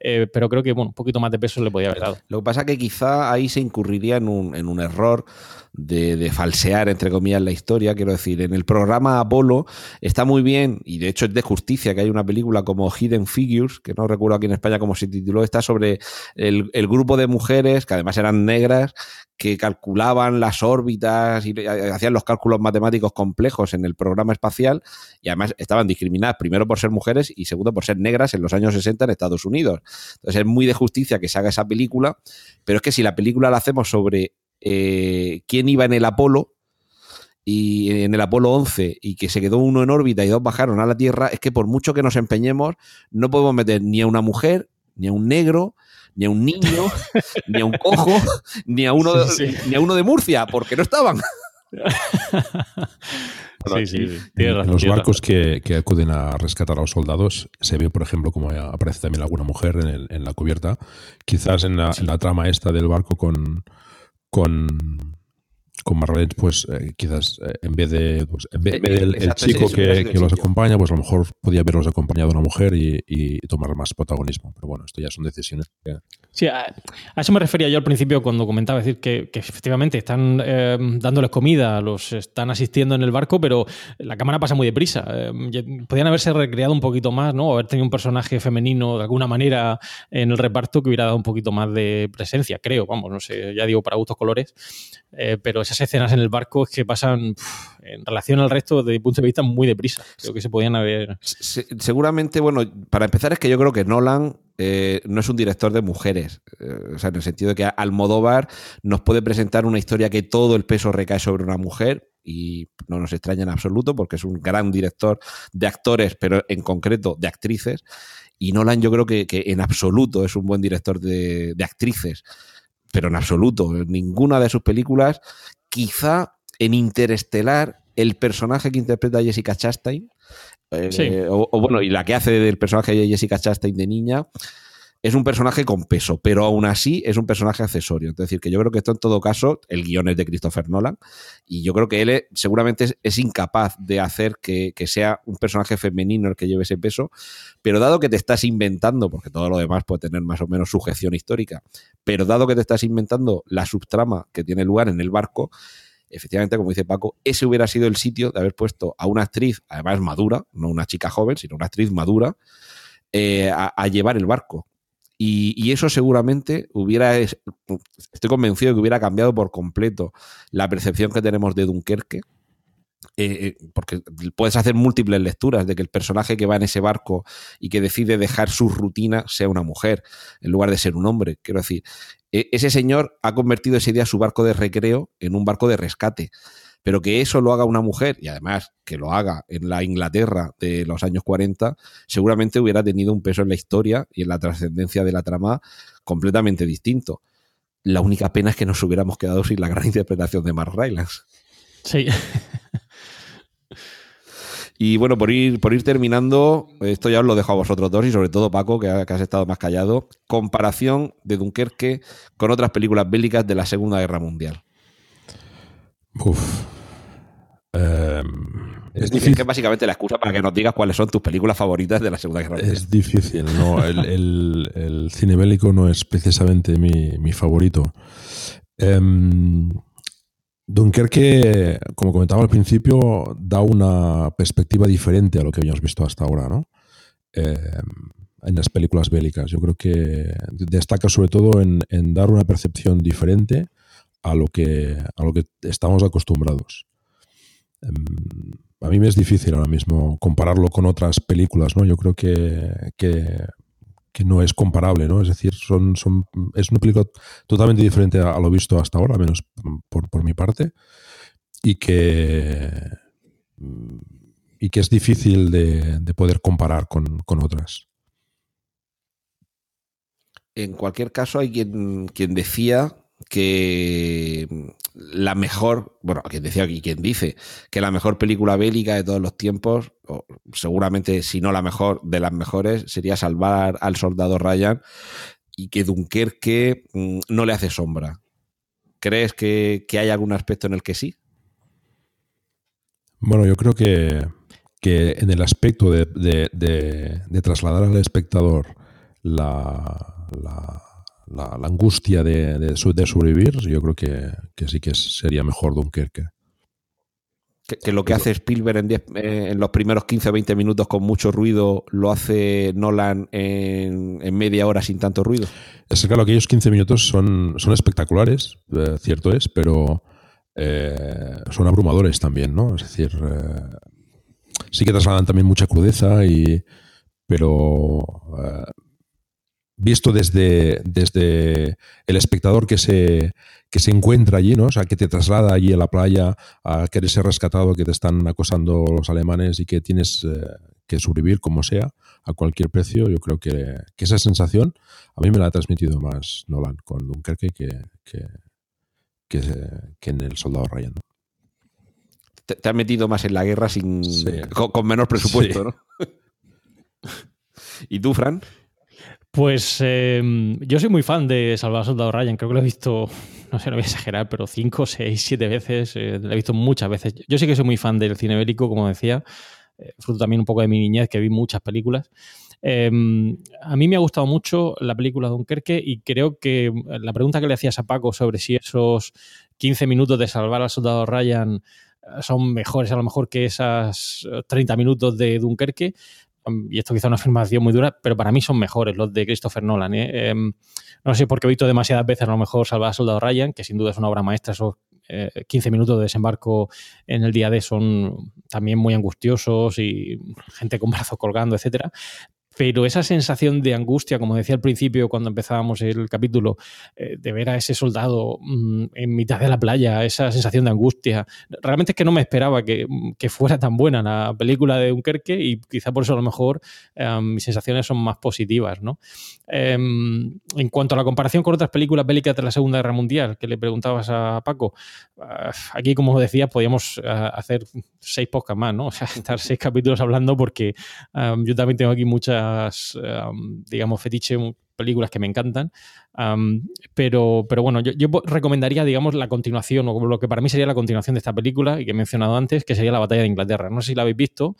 eh, pero creo que bueno, un poquito más de peso le podía haber dado. Lo que pasa es que quizá ahí se incurriría en un, en un error de, falsear, entre comillas, la historia. Quiero decir, en el programa Apolo está muy bien, y de hecho es de justicia que hay una película como Hidden Figures, que no recuerdo aquí en España cómo se tituló, está sobre el, el grupo de mujeres, que además eran negras, que calculaban las órbitas y hacían los cálculos matemáticos complejos en el programa espacial y además estaban discriminadas primero por ser mujeres y segundo por ser negras en los años 60 en Estados Unidos. Entonces es muy de justicia que se haga esa película, pero es que si la película la hacemos sobre eh, quién iba en el Apolo, y en el Apolo 11 y que se quedó uno en órbita y dos bajaron a la Tierra, es que por mucho que nos empeñemos, no podemos meter ni a una mujer, ni a un negro, ni a un niño, <laughs> ni a un cojo, ni a uno, de, ni a uno de Murcia, porque no estaban. <laughs> sí, sí, en los barcos que, acuden a rescatar a los soldados se ve, por ejemplo, como aparece también alguna mujer en, la cubierta. Quizás en la, en la, trama esta del barco con, con con Marlene, pues eh, quizás eh, en vez de pues, en vez, del el chico que, los acompaña, pues a lo mejor podía haberlos acompañado una mujer y, tomar más protagonismo. Pero bueno, esto ya son decisiones Sí, a, eso me refería yo al principio cuando comentaba, decir, que, efectivamente están eh, dándoles comida, los están asistiendo en el barco, pero la cámara pasa muy deprisa. podrían haberse recreado un poquito más, ¿no? Haber tenido un personaje femenino de alguna manera en el reparto que hubiera dado un poquito más de presencia, creo, vamos, no sé, ya digo, para gustos colores. pero escenas en el barco es que pasan, en relación al resto, desde mi punto de vista, muy deprisa. Creo que se podían haber. seguramente, bueno, para empezar, es que yo creo que Nolan eh, no es un director de mujeres. Eh, o sea, en el sentido de que Almodóvar nos puede presentar una historia que todo el peso recae sobre una mujer y no nos extraña en absoluto porque es un gran director de actores, pero en concreto de actrices. Y Nolan yo creo que, en absoluto es un buen director de, actrices, pero en absoluto. Ninguna de sus películas, quizá en Interestelar, el personaje que interpreta a Jessica Chastain, eh, o, bueno, y la que hace del personaje de Jessica Chastain de niña, es un personaje con peso, pero aún así es un personaje accesorio. Es decir, que yo creo que esto en todo caso, el guion es de Christopher Nolan, y yo creo que él seguramente es, incapaz de hacer que, sea un personaje femenino el que lleve ese peso, pero dado que te estás inventando, porque todo lo demás puede tener más o menos sujeción histórica, pero dado que te estás inventando la subtrama que tiene lugar en el barco, efectivamente, como dice Paco, ese hubiera sido el sitio de haber puesto a una actriz, además madura, no una chica joven, sino una actriz madura, eh, a, llevar el barco. Y, eso seguramente hubiera, estoy convencido que hubiera cambiado por completo la percepción que tenemos de Dunkerque. Eh, eh, porque puedes hacer múltiples lecturas de que el personaje que va en ese barco y que decide dejar su rutina sea una mujer en lugar de ser un hombre. Quiero decir, e, ese señor ha convertido ese día su barco de recreo en un barco de rescate. Pero que eso lo haga una mujer, y además que lo haga en la Inglaterra de los años 40, seguramente hubiera tenido un peso en la historia y en la trascendencia de la trama completamente distinto. La única pena es que nos hubiéramos quedado sin la gran interpretación de Mark Rylance. Sí. <laughs> Y bueno, por ir, por ir terminando, esto ya os lo dejo a vosotros dos y sobre todo Paco, que, has estado más callado. Comparación de Dunkerque con otras películas bélicas de la Segunda Guerra Mundial. Uf. Em, es difícil. Que es básicamente la excusa para que nos digas cuáles son tus películas favoritas de la Segunda Guerra Mundial. Es difícil, ¿no? el, cine bélico no es precisamente mi, favorito. Em, Dunkerque, como comentaba al principio, da una perspectiva diferente a lo que habíamos visto hasta ahora, ¿no? Em, en las películas bélicas. Yo creo que destaca sobre todo en, en dar una percepción diferente a lo que, a lo que estamos acostumbrados. Em, a mí me es difícil ahora mismo compararlo con otras películas, ¿no? Yo creo que, que, no es comparable, ¿no? Es decir, son, son, es una película totalmente diferente a, lo visto hasta ahora, menos por, por mi parte, y que, y que es difícil de, de poder comparar con, con, otras. En cualquier caso, hay quien, quien decía que la mejor, bueno, quien decía aquí, quien dice que la mejor película bélica de todos los tiempos, o seguramente si no la mejor de las mejores, sería Salvar al soldado Ryan y que Dunkerque mm, no le hace sombra. ¿Crees que, hay algún aspecto en el que sí? Bueno, yo creo que, que en el aspecto de, de trasladar al espectador la, la la, angustia de, de, sobrevivir, yo creo que, sí que sería mejor Dunkerque. Que, lo que hace Spielberg en, eh, en, los primeros 15 o 20 minutos con mucho ruido, lo hace Nolan en, media hora sin tanto ruido. Es que claro, aquellos 15 minutos son, son espectaculares, eh, cierto es, pero eh, son abrumadores también, ¿no? Es decir, sí que trasladan también mucha crudeza, y, pero visto desde, desde el espectador que se, que se encuentra allí, ¿no? O sea, que te traslada allí a la playa, a querer ser rescatado, que te están acosando los alemanes y que tienes eh, que sobrevivir como sea, a cualquier precio. Yo creo que, esa sensación a mí me la ha transmitido más Nolan con Dunkerque que, que, que, en El Soldado Ryan, Te, has metido más en la guerra sin con, menos presupuesto, ¿no? <laughs> ¿Y tú, Fran? Pues em, yo soy muy fan de Salvador Soldado Ryan. Creo que lo he visto, <laughs> no sé, no voy a exagerar, pero cinco, seis, siete veces. Eh, lo he visto muchas veces. Yo sí que soy muy fan del cine bélico, como decía. Eh, fruto también un poco de mi niñez, que vi muchas películas. Em, a mí me ha gustado mucho la película Dunkerque y creo que eh, la pregunta que le hacías a Paco sobre si esos 15 minutos de salvar al soldado Ryan son mejores a lo mejor que esas 30 minutos de Dunkerque, y esto quizá una afirmación muy dura, pero para mí son mejores los de Christopher Nolan. ¿eh? Em, no sé por qué he visto demasiadas veces a lo mejor Salvar a Soldado Ryan, que sin duda es una obra maestra, esos 15 minutos de desembarco en el día D son también muy angustiosos y gente con brazos colgando, etcétera pero esa sensación de angustia, como decía al principio cuando empezábamos el capítulo, eh, de ver a ese soldado mm, en mitad de la playa, esa sensación de angustia, realmente es que no me esperaba que, fuera tan buena la película de Dunkerque y quizá por eso a lo mejor eh, mis sensaciones son más positivas. ¿no? Em, en cuanto a la comparación con otras películas bélicas de la Segunda Guerra Mundial, que le preguntabas a Paco, ah, aquí como decía, podíamos ah, hacer seis podcasts más, ¿no? <laughs> O sea, estar seis capítulos hablando porque yo también tengo aquí digamos, fetiche, películas que me encantan. pero, pero bueno, yo, recomendaría, digamos, la continuación, o lo que para mí sería la continuación de esta película y que he mencionado antes, que sería La Batalla de Inglaterra. No sé si la habéis visto.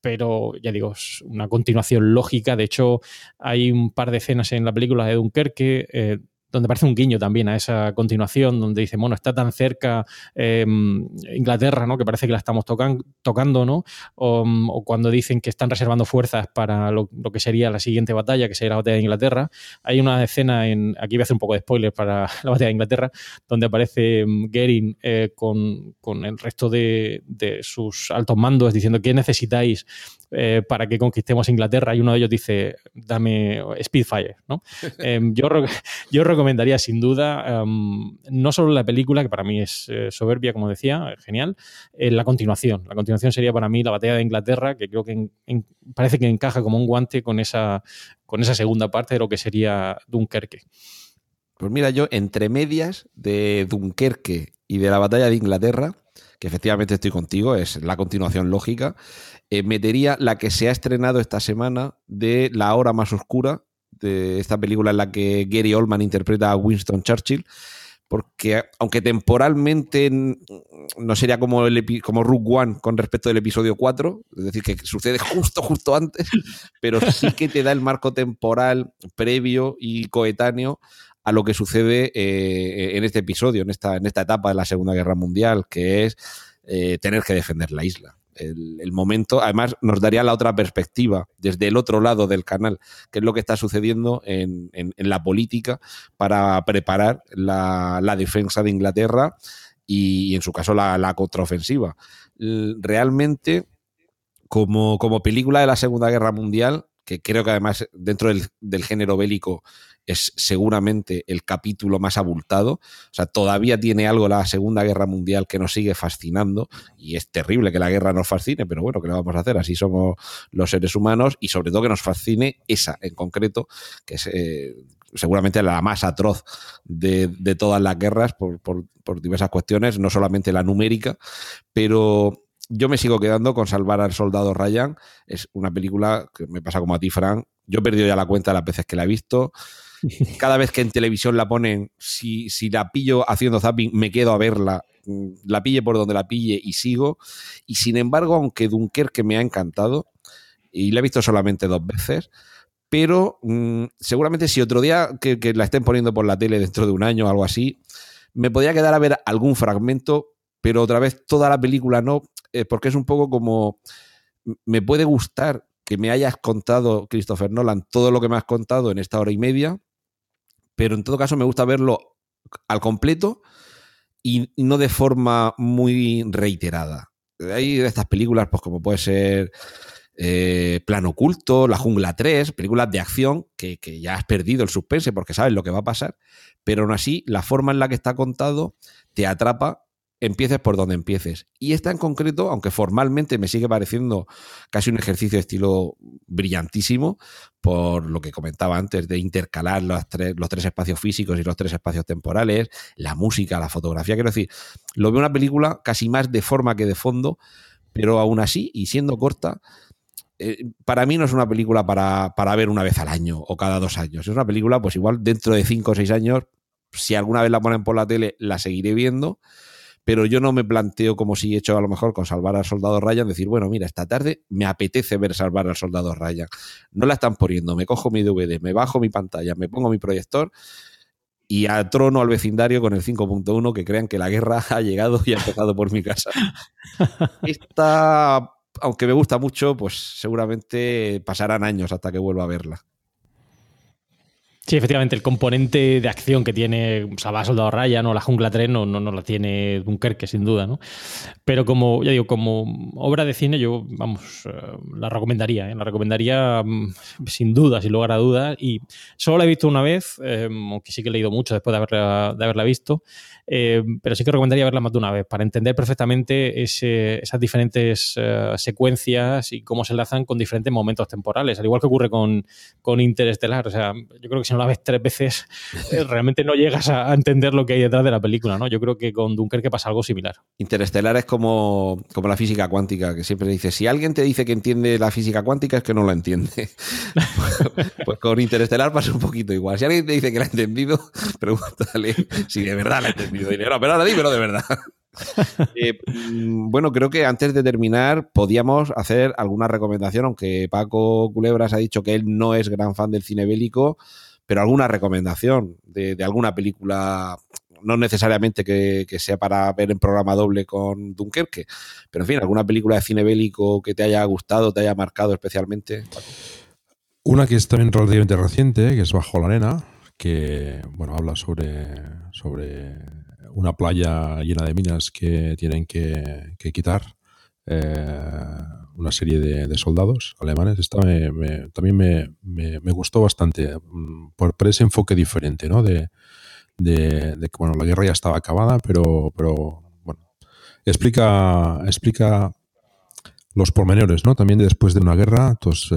pero ya digo, es una continuación lógica. De hecho, hay un par de escenas en la película de Dunkerque eh, donde parece un guiño también a esa continuación, donde dice, bueno, está tan cerca em, Inglaterra, ¿no? Que parece que la estamos tocando, ¿no? O, cuando dicen que están reservando fuerzas para lo, que sería la siguiente batalla, que sería la batalla de Inglaterra. Hay una escena en, aquí voy a hacer un poco de spoiler para <laughs> la batalla de Inglaterra, donde aparece em, Gering eh, con, el resto de, de sus altos mandos diciendo, ¿qué necesitáis eh, para que conquistemos Inglaterra y uno de ellos dice, dame Speedfire. ¿no? <laughs> Em, yo, yo recomendaría sin duda em, no solo la película, que para mí es eh, soberbia, como decía, genial, eh, la continuación. La continuación sería para mí la batalla de Inglaterra, que creo que parece que encaja como un guante con esa, con esa segunda parte de lo que sería Dunkerque. Pues mira, yo entre medias de Dunkerque y de la batalla de Inglaterra, que efectivamente estoy contigo, es la continuación lógica, eh, metería la que se ha estrenado esta semana de La Hora Más Oscura, de esta película en la que Gary Oldman interpreta a Winston Churchill, porque aunque temporalmente no sería como, el como Rook One con respecto del episodio 4, es decir, que sucede justo, justo antes, <laughs> pero sí que te da el marco temporal previo y coetáneo a lo que sucede eh, en este episodio, en esta, en esta etapa de la Segunda Guerra Mundial, que es eh, tener que defender la isla el, momento. Además, nos daría la otra perspectiva, desde el otro lado del canal, que es lo que está sucediendo en, la política para preparar la, defensa de Inglaterra y, en su caso, la, contraofensiva. Realmente, como, como película de la Segunda Guerra Mundial, que creo que además dentro del género bélico es seguramente el capítulo más abultado. O sea, todavía tiene algo la Segunda Guerra Mundial que nos sigue fascinando y es terrible que la guerra nos fascine, pero bueno, ¿qué le vamos a hacer? Así somos los seres humanos y sobre todo que nos fascine esa en concreto, que es eh, seguramente la más atroz de, todas las guerras por, por diversas cuestiones, no solamente la numérica, pero yo me sigo quedando con Salvar al Soldado Ryan. Es una película que me pasa como a ti, Frank. Yo he perdido ya la cuenta de las veces que la he visto. <laughs> Cada vez que en televisión la ponen, si, si la pillo haciendo zapping, me quedo a verla. Mm, la pille por donde la pille y sigo. Y sin embargo, aunque Dunkerque me ha encantado, y la he visto solamente dos veces, pero mm, seguramente si otro día que, que, la estén poniendo por la tele dentro de un año o algo así, me podría quedar a ver algún fragmento, pero otra vez toda la película no, eh, porque es un poco como, me puede gustar que me hayas contado, Christopher Nolan, todo lo que me has contado en esta hora y media, pero en todo caso me gusta verlo al completo y no de forma muy reiterada. Hay de estas películas, pues como puede ser eh, Plan Oculto, La Jungla 3, películas de acción que, que, ya has perdido el suspense porque sabes lo que va a pasar, pero aún así la forma en la que está contado te atrapa empieces por donde empieces. Y esta en concreto, aunque formalmente me sigue pareciendo casi un ejercicio de estilo brillantísimo, por lo que comentaba antes, de intercalar los tres, los tres espacios físicos y los tres espacios temporales, la música, la fotografía, quiero decir, lo veo una película casi más de forma que de fondo, pero aún así, y siendo corta, eh, para mí no es una película para, para ver una vez al año o cada dos años. Es una película, pues igual dentro de cinco o seis años, si alguna vez la ponen por la tele, la seguiré viendo pero yo no me planteo como si he hecho a lo mejor con Salvar al Soldado Ryan, decir, bueno, mira, esta tarde me apetece ver Salvar al Soldado Ryan. No la están poniendo, me cojo mi DVD, me bajo mi pantalla, me pongo mi proyector y trono al vecindario con el 5.1 que crean que la guerra <laughs> ha llegado y ha empezado por mi casa. <laughs> Esta, aunque me gusta mucho, pues seguramente pasarán años hasta que vuelva a verla. Sí, efectivamente, el componente de acción que tiene Salvador Soldado Ryan o La Jungla 3 no, no, no la tiene Dunkerque, sin duda, ¿no? Pero como, ya digo, como obra de cine, yo, vamos, eh, la recomendaría, ¿eh? la recomendaría mm, sin duda, sin lugar a dudas. Y solo la he visto una vez, eh, aunque sí que he leído mucho después de haberla, de haberla visto. Eh, pero sí que recomendaría verla más de una vez para entender perfectamente esas diferentes eh, secuencias y cómo se enlazan con diferentes momentos temporales, al igual que ocurre con, con Interestelar. O sea, yo creo que si no la ves tres veces, eh, realmente no llegas a, entender lo que hay detrás de la película, ¿no? Yo creo que con Dunkerque pasa algo similar. Interestelar es como, como la física cuántica, que siempre dice, si alguien te dice que entiende la física cuántica es que no la entiende. <laughs> pues con Interestelar pasa un poquito igual. Si alguien te dice que la ha entendido, <laughs> pregúntale si de verdad la ha entendido dinero, pero ahora dímelo de verdad. <laughs> Eh, mm, bueno, creo que antes de terminar podíamos hacer alguna recomendación, aunque Paco Culebras ha dicho que él no es gran fan del cine bélico, pero alguna recomendación de, alguna película, no necesariamente que, sea para ver en programa doble con Dunkerque, pero en fin, alguna película de cine bélico que te haya gustado, te haya marcado especialmente. Una que es también relativamente reciente, que es Bajo la Arena, que bueno habla sobre, sobre una playa llena de minas que tienen que, quitar eh, una serie de, soldados alemanes. Esta también me, gustó bastante mm, por, ese enfoque diferente, ¿no? De, que bueno, la guerra ya estaba acabada, pero, pero bueno, explica, explica los pormenores, ¿no? También después de una guerra, pues,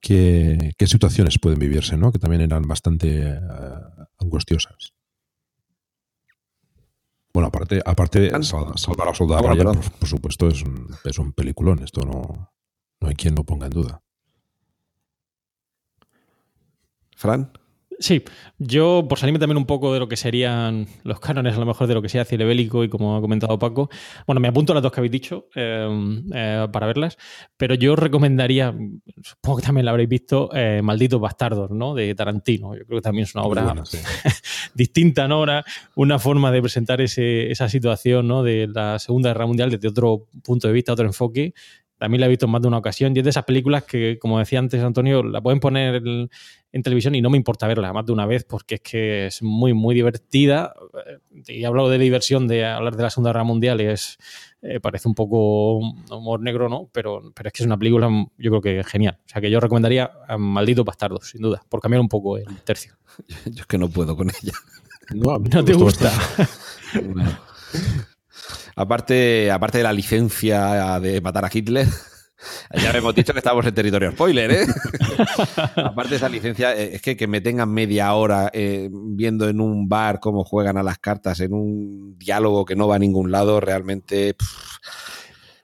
qué, situaciones pueden vivirse, ¿no? Que también eran bastante eh, angustiosas. Bueno, aparte, aparte de salvar a Soldado por, supuesto, es un, es un peliculón. Esto no, no hay quien lo ponga en duda. Fran. Sí, yo por salirme también un poco de lo que serían los cánones, a lo mejor de lo que sea cine bélico y como ha comentado Paco, bueno, me apunto a las dos que habéis dicho eh, eh, para verlas, pero yo recomendaría, supongo que también la habréis visto, eh, Malditos Bastardos, ¿no? De Tarantino. Yo creo que también es una obra <laughs> distinta, ¿no? Una, una, forma de presentar ese, esa situación, ¿no? De la Segunda Guerra Mundial desde otro punto de vista, otro enfoque también la he visto en más de una ocasión y es de esas películas que, como decía antes Antonio, la pueden poner en, televisión y no me importa verla más de una vez porque es que es muy, muy divertida. Y he hablado de diversión, de hablar de la Segunda Guerra Mundial y es, eh, parece un poco humor negro, ¿no? Pero, pero es que es una película, yo creo que genial. O sea que yo recomendaría a Maldito Bastardo, sin duda, por cambiar un poco el tercio. <laughs> Yo es que no puedo con ella. No, no te gusta. Aparte, aparte de la licencia de matar a Hitler, <laughs> ya hemos dicho que estamos en territorio spoiler, ¿eh? <laughs> Aparte de esa licencia, eh, es que que me tengan media hora eh, viendo en un bar cómo juegan a las cartas en un diálogo que no va a ningún lado, realmente...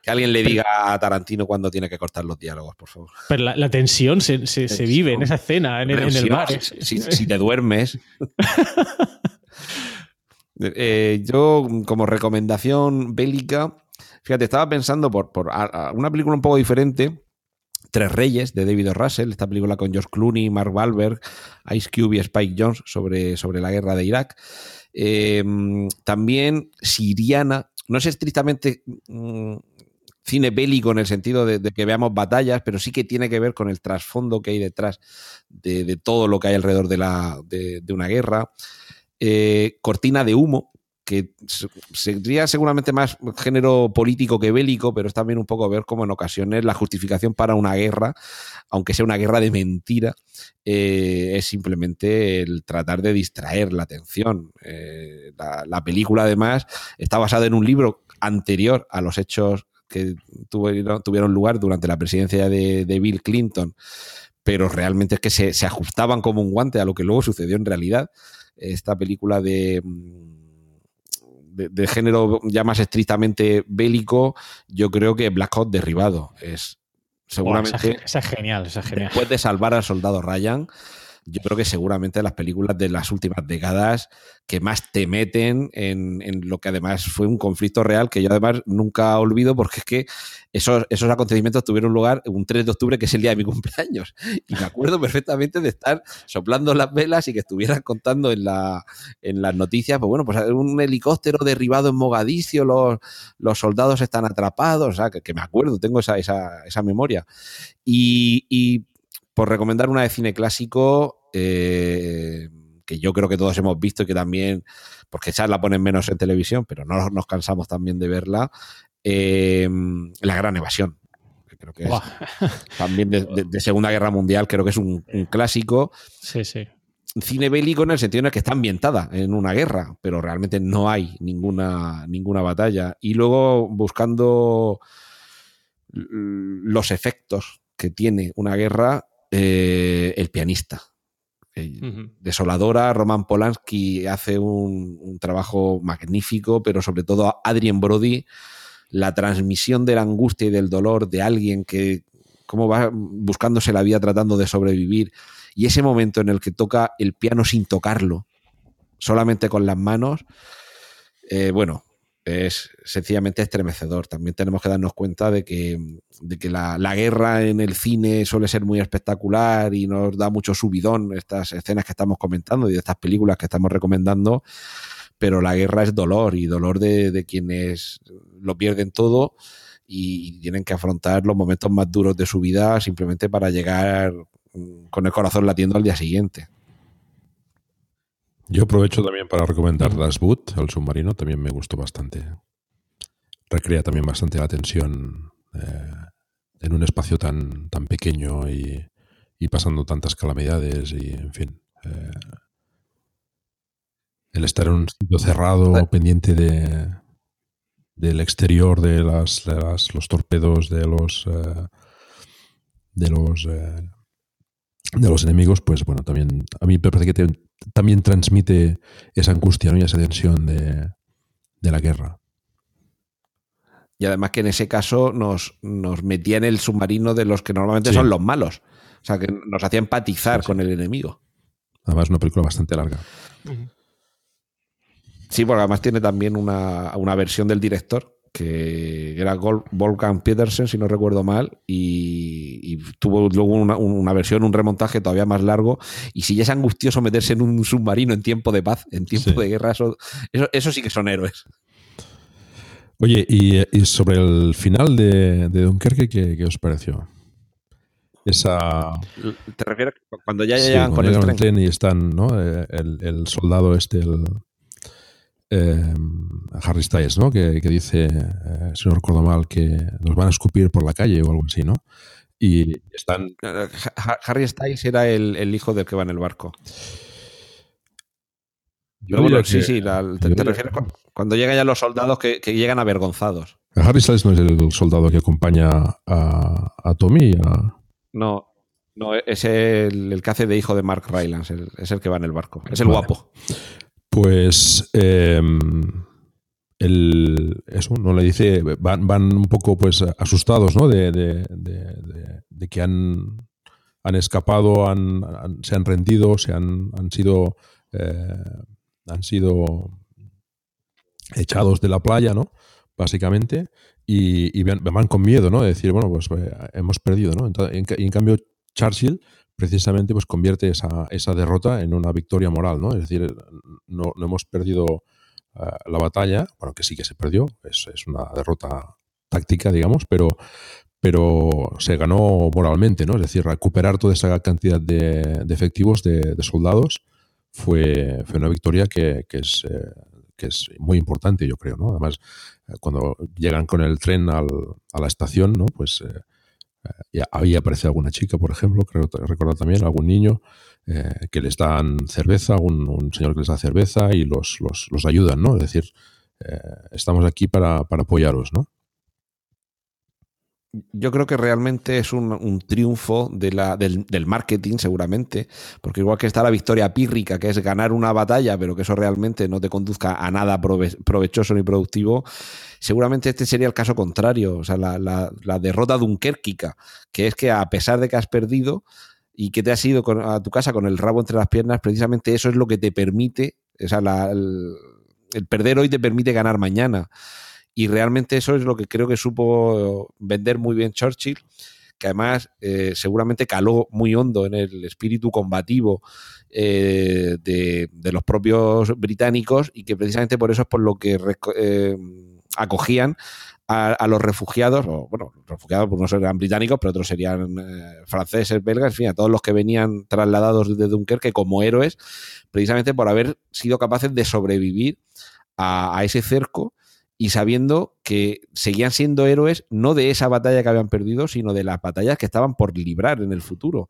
que alguien le diga a Tarantino cuando tiene que cortar los diálogos, por favor. Pero la, tensión se, vive en esa escena, en, el bar. si te duermes. <laughs> Eh, yo, como recomendación bélica, fíjate, estaba pensando por, una película un poco diferente. Tres Reyes de David. Russell, esta película con George Clooney, Mark Wahlberg, Ice Cube y Spike Jones sobre, sobre la guerra de Irak. Em, también Siriana, no es estrictamente mm, cine bélico en el sentido de, que veamos batallas, pero sí que tiene que ver con el trasfondo que hay detrás de, todo lo que hay alrededor de, la, de una guerra. Eh, cortina de Humo, que sería seguramente más género político que bélico, pero es también un poco ver cómo en ocasiones la justificación para una guerra, aunque sea una guerra de mentira, eh, es simplemente el tratar de distraer la atención. Eh, la, película, además, está basada en un libro anterior a los hechos que tuvieron, lugar durante la presidencia de, Bill Clinton, pero realmente es que se ajustaban como un guante a lo que luego sucedió en realidad esta película de, de, género ya más estrictamente bélico, yo creo que Black Hawk derribado es seguramente. esa, es genial, esa es genial. Después de salvar al soldado Ryan, yo creo que seguramente las películas de las últimas décadas que más te meten en, lo que además fue un conflicto real que yo además nunca olvido porque es que esos, esos acontecimientos tuvieron lugar un 3 de octubre que es el día de mi cumpleaños y me acuerdo perfectamente de estar soplando las velas y que estuvieran contando en, la, en las noticias, pues bueno, pues un helicóptero derribado en Mogadiscio, los, los soldados están atrapados, o sea, que, me acuerdo, tengo esa, esa, esa memoria. y por recomendar una de cine clásico, eh, que yo creo que todos hemos visto y que también, porque esa la ponen menos en televisión, pero no nos cansamos también de verla, eh, La Gran Evasión. Creo que es también de, Segunda Guerra Mundial, creo que es un, un clásico. Sí, sí cine bélico en el sentido en el que está ambientada en una guerra, pero realmente no hay ninguna, ninguna batalla. Y luego buscando los efectos que tiene una guerra, eh, el pianista. Desoladora, Roman Polanski hace un, trabajo magnífico, pero sobre todo Adrien Brody, la transmisión de la angustia y del dolor de alguien que, cómo va buscándose la vida tratando de sobrevivir y ese momento en el que toca el piano sin tocarlo, solamente con las manos, eh, bueno, es sencillamente estremecedor. También tenemos que darnos cuenta de que, que la, guerra en el cine suele ser muy espectacular y nos da mucho subidón estas escenas que estamos comentando y de estas películas que estamos recomendando, pero la guerra es dolor y dolor de, quienes lo pierden todo y tienen que afrontar los momentos más duros de su vida simplemente para llegar con el corazón latiendo al día siguiente. Yo aprovecho también para recomendar Das Boot, el submarino, también me gustó bastante. Recrea también bastante la tensión eh, en un espacio tan, tan pequeño y, pasando tantas calamidades y, en fin. Eh, el estar en un sitio cerrado, pendiente de, del exterior de, las, los torpedos, de los, eh, de los de los enemigos, pues bueno, también a mí me parece que también transmite esa angustia ¿no? y esa tensión de, la guerra. Y además que en ese caso nos, nos metía en el submarino de los que normalmente son los malos. O sea, que nos hacía empatizar con el enemigo. Además, una película bastante larga. Sí, porque además tiene también una, una versión del director que era Wolfgang Petersen, si no recuerdo mal, y, tuvo luego una, versión, un remontaje todavía más largo. Y si ya es angustioso meterse en un submarino en tiempo de paz, en tiempo de guerra, eso, eso, sí que son héroes. Oye, y, sobre el final de, Dunkerque, ¿qué, os pareció? Esa. ¿Te refieres cuando ya llegan con el tren? y están, ¿no? Eh, el, el soldado este, el, eh, Harry Styles, ¿no? Que, dice, eh, si no recuerdo mal, que nos van a escupir por la calle o algo así, ¿no? Y están... Harry Styles era el, hijo del que va en el barco. sí, sí, te, refieres cuando, llegan ya los soldados que, llegan avergonzados. Harry Styles no es el soldado que acompaña a, Tommy. No, no, es el, que hace de hijo de Mark Rylance, es el que va en el barco. Es el guapo. Pues em, eso, ¿no? Le dice, van, un poco pues asustados, ¿no? De, que han, han escapado, han, se han rendido, se han, han sido eh, han sido echados de la playa, ¿no? Básicamente, y, van, con miedo, ¿no? De decir, bueno, pues eh, hemos perdido, ¿no? y en cambio, Churchill precisamente pues convierte esa, esa derrota en una victoria moral, ¿no? Es decir, no, hemos perdido eh, la batalla, bueno, que sí que se perdió, es, una derrota táctica, digamos, pero, pero se ganó moralmente, ¿no? Es decir, recuperar toda esa cantidad de, efectivos, de, soldados, fue, fue una victoria que, es, eh, que es muy importante, yo creo, ¿no? Además, eh, cuando llegan con el tren al, a la estación, ¿no? Pues ahí aparece alguna chica, por ejemplo, creo recordar también, algún niño eh, que les dan cerveza, un, señor que les da cerveza y los, los, ayudan, ¿no? Es decir, eh, estamos aquí para, para apoyaros, ¿no? Yo creo que realmente es un, triunfo del, marketing, seguramente, porque igual que está la victoria pírrica, que es ganar una batalla, pero que eso realmente no te conduzca a nada provechoso ni productivo, seguramente este sería el caso contrario, o sea, la, la, la derrota dunkerquica, que es que a pesar de que has perdido y que te has ido a tu casa con el rabo entre las piernas, precisamente eso es lo que te permite, o sea, el perder hoy te permite ganar mañana. Y realmente eso es lo que creo que supo vender muy bien Churchill, que además eh, seguramente caló muy hondo en el espíritu combativo eh, de, los propios británicos y que precisamente por eso es por lo que eh, acogían a, los refugiados, o bueno, refugiados pues no serían británicos, pero otros serían eh, franceses, belgas, en fin, a todos los que venían trasladados desde Dunkerque como héroes, precisamente por haber sido capaces de sobrevivir a, ese cerco y sabiendo que seguían siendo héroes no de esa batalla que habían perdido, sino de las batallas que estaban por librar en el futuro.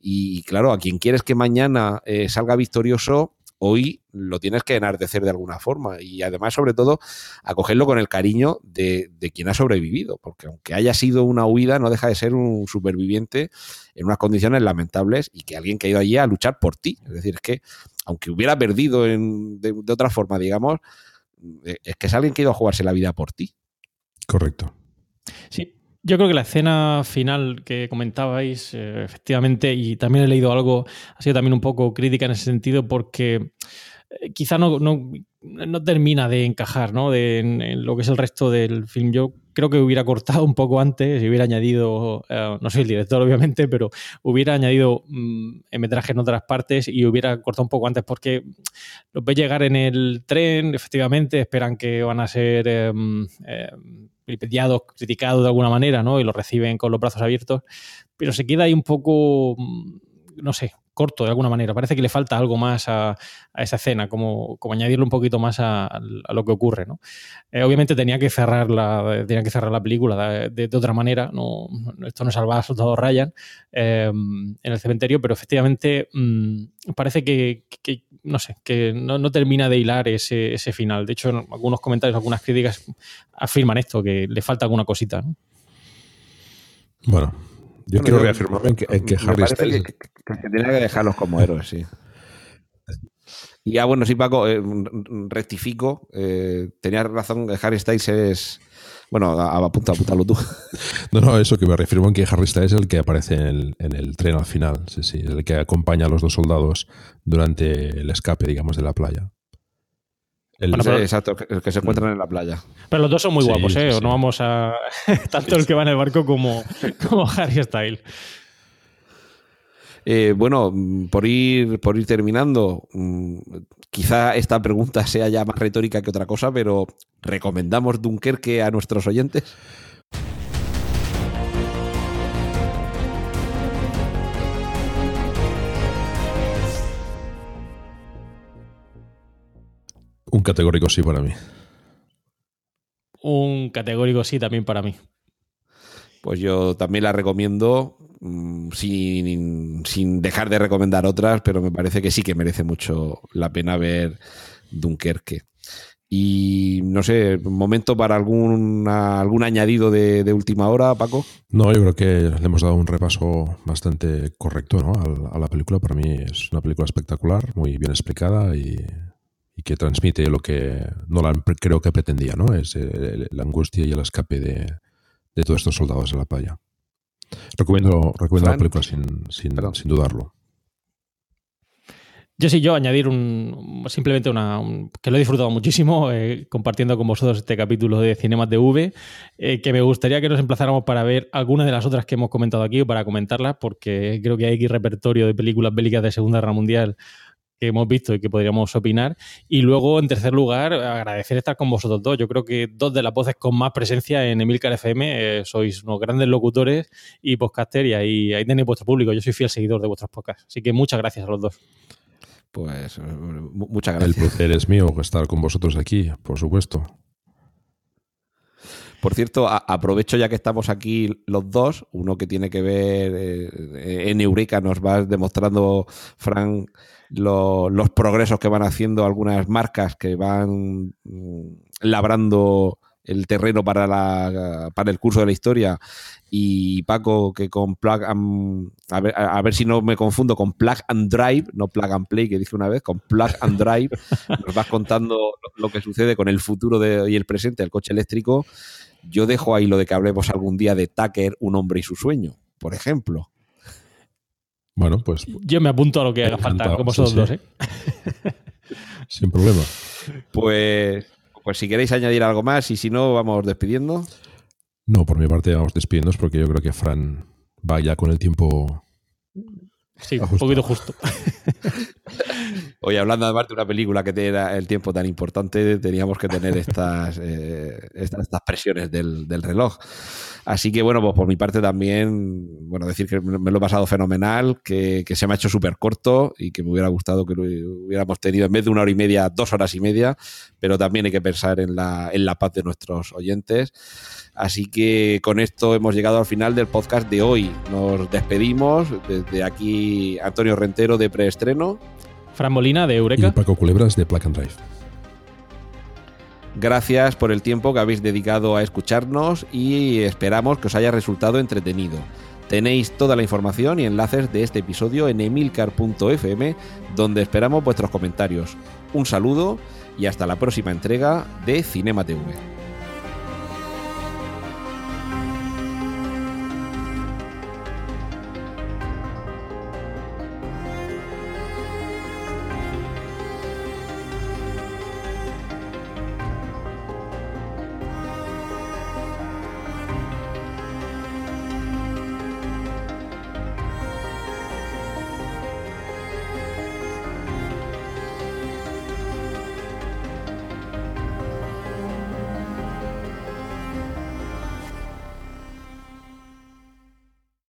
Y claro, a quien quieres que mañana eh, salga victorioso, hoy lo tienes que enardecer de alguna forma y además sobre todo acogerlo con el cariño de, quien ha sobrevivido, porque aunque haya sido una huida no deja de ser un superviviente en unas condiciones lamentables y que alguien que ha ido allí a luchar por ti. Es decir, es que aunque hubiera perdido de, otra forma, digamos, es que es alguien que ha ido a jugarse la vida por ti. Correcto. Sí, yo creo que la escena final que comentabais, eh, efectivamente, y también he leído algo, ha sido también un poco crítica en ese sentido, porque eh, quizá no, no, no, termina de encajar ¿no? De, en, lo que es el resto del film. Yo creo que hubiera cortado un poco antes y hubiera añadido, eh, no soy el director obviamente, pero hubiera añadido mm, en metraje en otras partes y hubiera cortado un poco antes porque los ve llegar en el tren, efectivamente, esperan que van a ser... Eh, criticados de alguna manera, ¿no? Y lo reciben con los brazos abiertos, pero se queda ahí un poco, mm, no sé, corto de alguna manera. Parece que le falta algo más a, esa escena, como, como, añadirle un poquito más a, lo que ocurre. ¿no? Eh, obviamente tenía que cerrar la, tenía que cerrar la película de, otra manera. No, esto no salva a Soldado Ryan eh, en el cementerio, pero efectivamente mm, parece que, no sé, que no, termina de hilar ese, ese, final. De hecho, algunos comentarios, algunas críticas afirman esto, que le falta alguna cosita. ¿no? Bueno, yo quiero reafirmarme en que, Harry Styles. Que, que, tenía que dejarlos como héroes, sí. Y ya, bueno, sí, Paco, eh, rectifico. Eh, tenías razón, Harry Styles es. Bueno, apunta, apúntalo tú. <laughs> No, no, eso que me reafirmo en que Harry Styles es el que aparece en el, en el tren al final. Sí, sí, el que acompaña a los dos soldados durante el escape, digamos, de la playa. El, exacto, el que se encuentran en la playa. Pero los dos son muy guapos, ¿eh? no vamos a. <laughs> Tanto el que va en el barco como, como Harry Styles. Eh, bueno, por ir, por ir terminando, mm, quizá esta pregunta sea ya más retórica que otra cosa, pero ¿recomendamos Dunkerque a nuestros oyentes? Un categórico sí para mí. Un categórico sí también para mí. Pues yo también la recomiendo mm, sin, dejar de recomendar otras, pero me parece que sí que merece mucho la pena ver Dunkerque. Y no sé, momento para algún, algún añadido de, última hora, Paco. No, yo creo que le hemos dado un repaso bastante correcto ¿no? a, la película. Para mí es una película espectacular, muy bien explicada y y que transmite lo que Nolan creo que pretendía, ¿no? Es eh, la angustia y el escape de, todos estos soldados de la playa. Recomiendo, recomiendo la película sin, sin, dudarlo. Yo sí, yo añadir un, simplemente una, que lo he disfrutado muchísimo eh, compartiendo con vosotros este capítulo de Cinemas de V, eh, que me gustaría que nos emplazáramos para ver alguna de las otras que hemos comentado aquí o para comentarlas, porque creo que hay aquí repertorio de películas bélicas de Segunda Guerra Mundial que hemos visto y que podríamos opinar. Y luego, en tercer lugar, agradecer estar con vosotros dos. Yo creo que dos de las voces con más presencia en Emilcar FM eh, sois unos grandes locutores y podcaster y ahí, ahí tenéis vuestro público. Yo soy fiel seguidor de vuestros podcasts. Así que muchas gracias a los dos. Pues eh, muchas gracias. El placer es mío estar con vosotros aquí, por supuesto. Por cierto, aprovecho ya que estamos aquí los dos, uno que tiene que ver eh, en Eureka, nos va demostrando, Frank, los progresos que van haciendo algunas marcas que van mm, labrando el terreno para, para el curso de la historia y Paco que con Plug and, a, ver, a, ver, si no me confundo con Plug and Drive, no Plug and Play que dije una vez, con Plug and Drive <laughs> nos vas contando lo que sucede con el futuro de, y el presente del coche eléctrico. Yo dejo ahí lo de que hablemos algún día de Tucker, un hombre y su sueño, por ejemplo. Bueno, pues. Yo me apunto a lo que haga falta, como vosotros dos, ¿eh? <laughs> Sin problema. Pues, pues si queréis añadir algo más y si no, vamos despidiendo. No, por mi parte vamos despidiéndonos porque yo creo que Fran va ya con el tiempo. Sí, un poquito justo. Hoy hablando además de una película que era el tiempo tan importante, teníamos que tener estas, eh, estas, presiones del, reloj. Así que bueno, pues por mi parte también, bueno, decir que me lo he pasado fenomenal, que, se me ha hecho súper corto y que me hubiera gustado que lo hubiéramos tenido en vez de una hora y media, dos horas y media, pero también hay que pensar en la, en la paz de nuestros oyentes. Así que con esto hemos llegado al final del podcast de hoy. Nos despedimos desde aquí Antonio Rentero de Preestreno. Fran Molina de Eureka. Y Paco Culebras de Plack and Drive. Gracias por el tiempo que habéis dedicado a escucharnos y esperamos que os haya resultado entretenido. Tenéis toda la información y enlaces de este episodio en emilcar.fm, donde esperamos vuestros comentarios. Un saludo y hasta la próxima entrega de Cinema TV.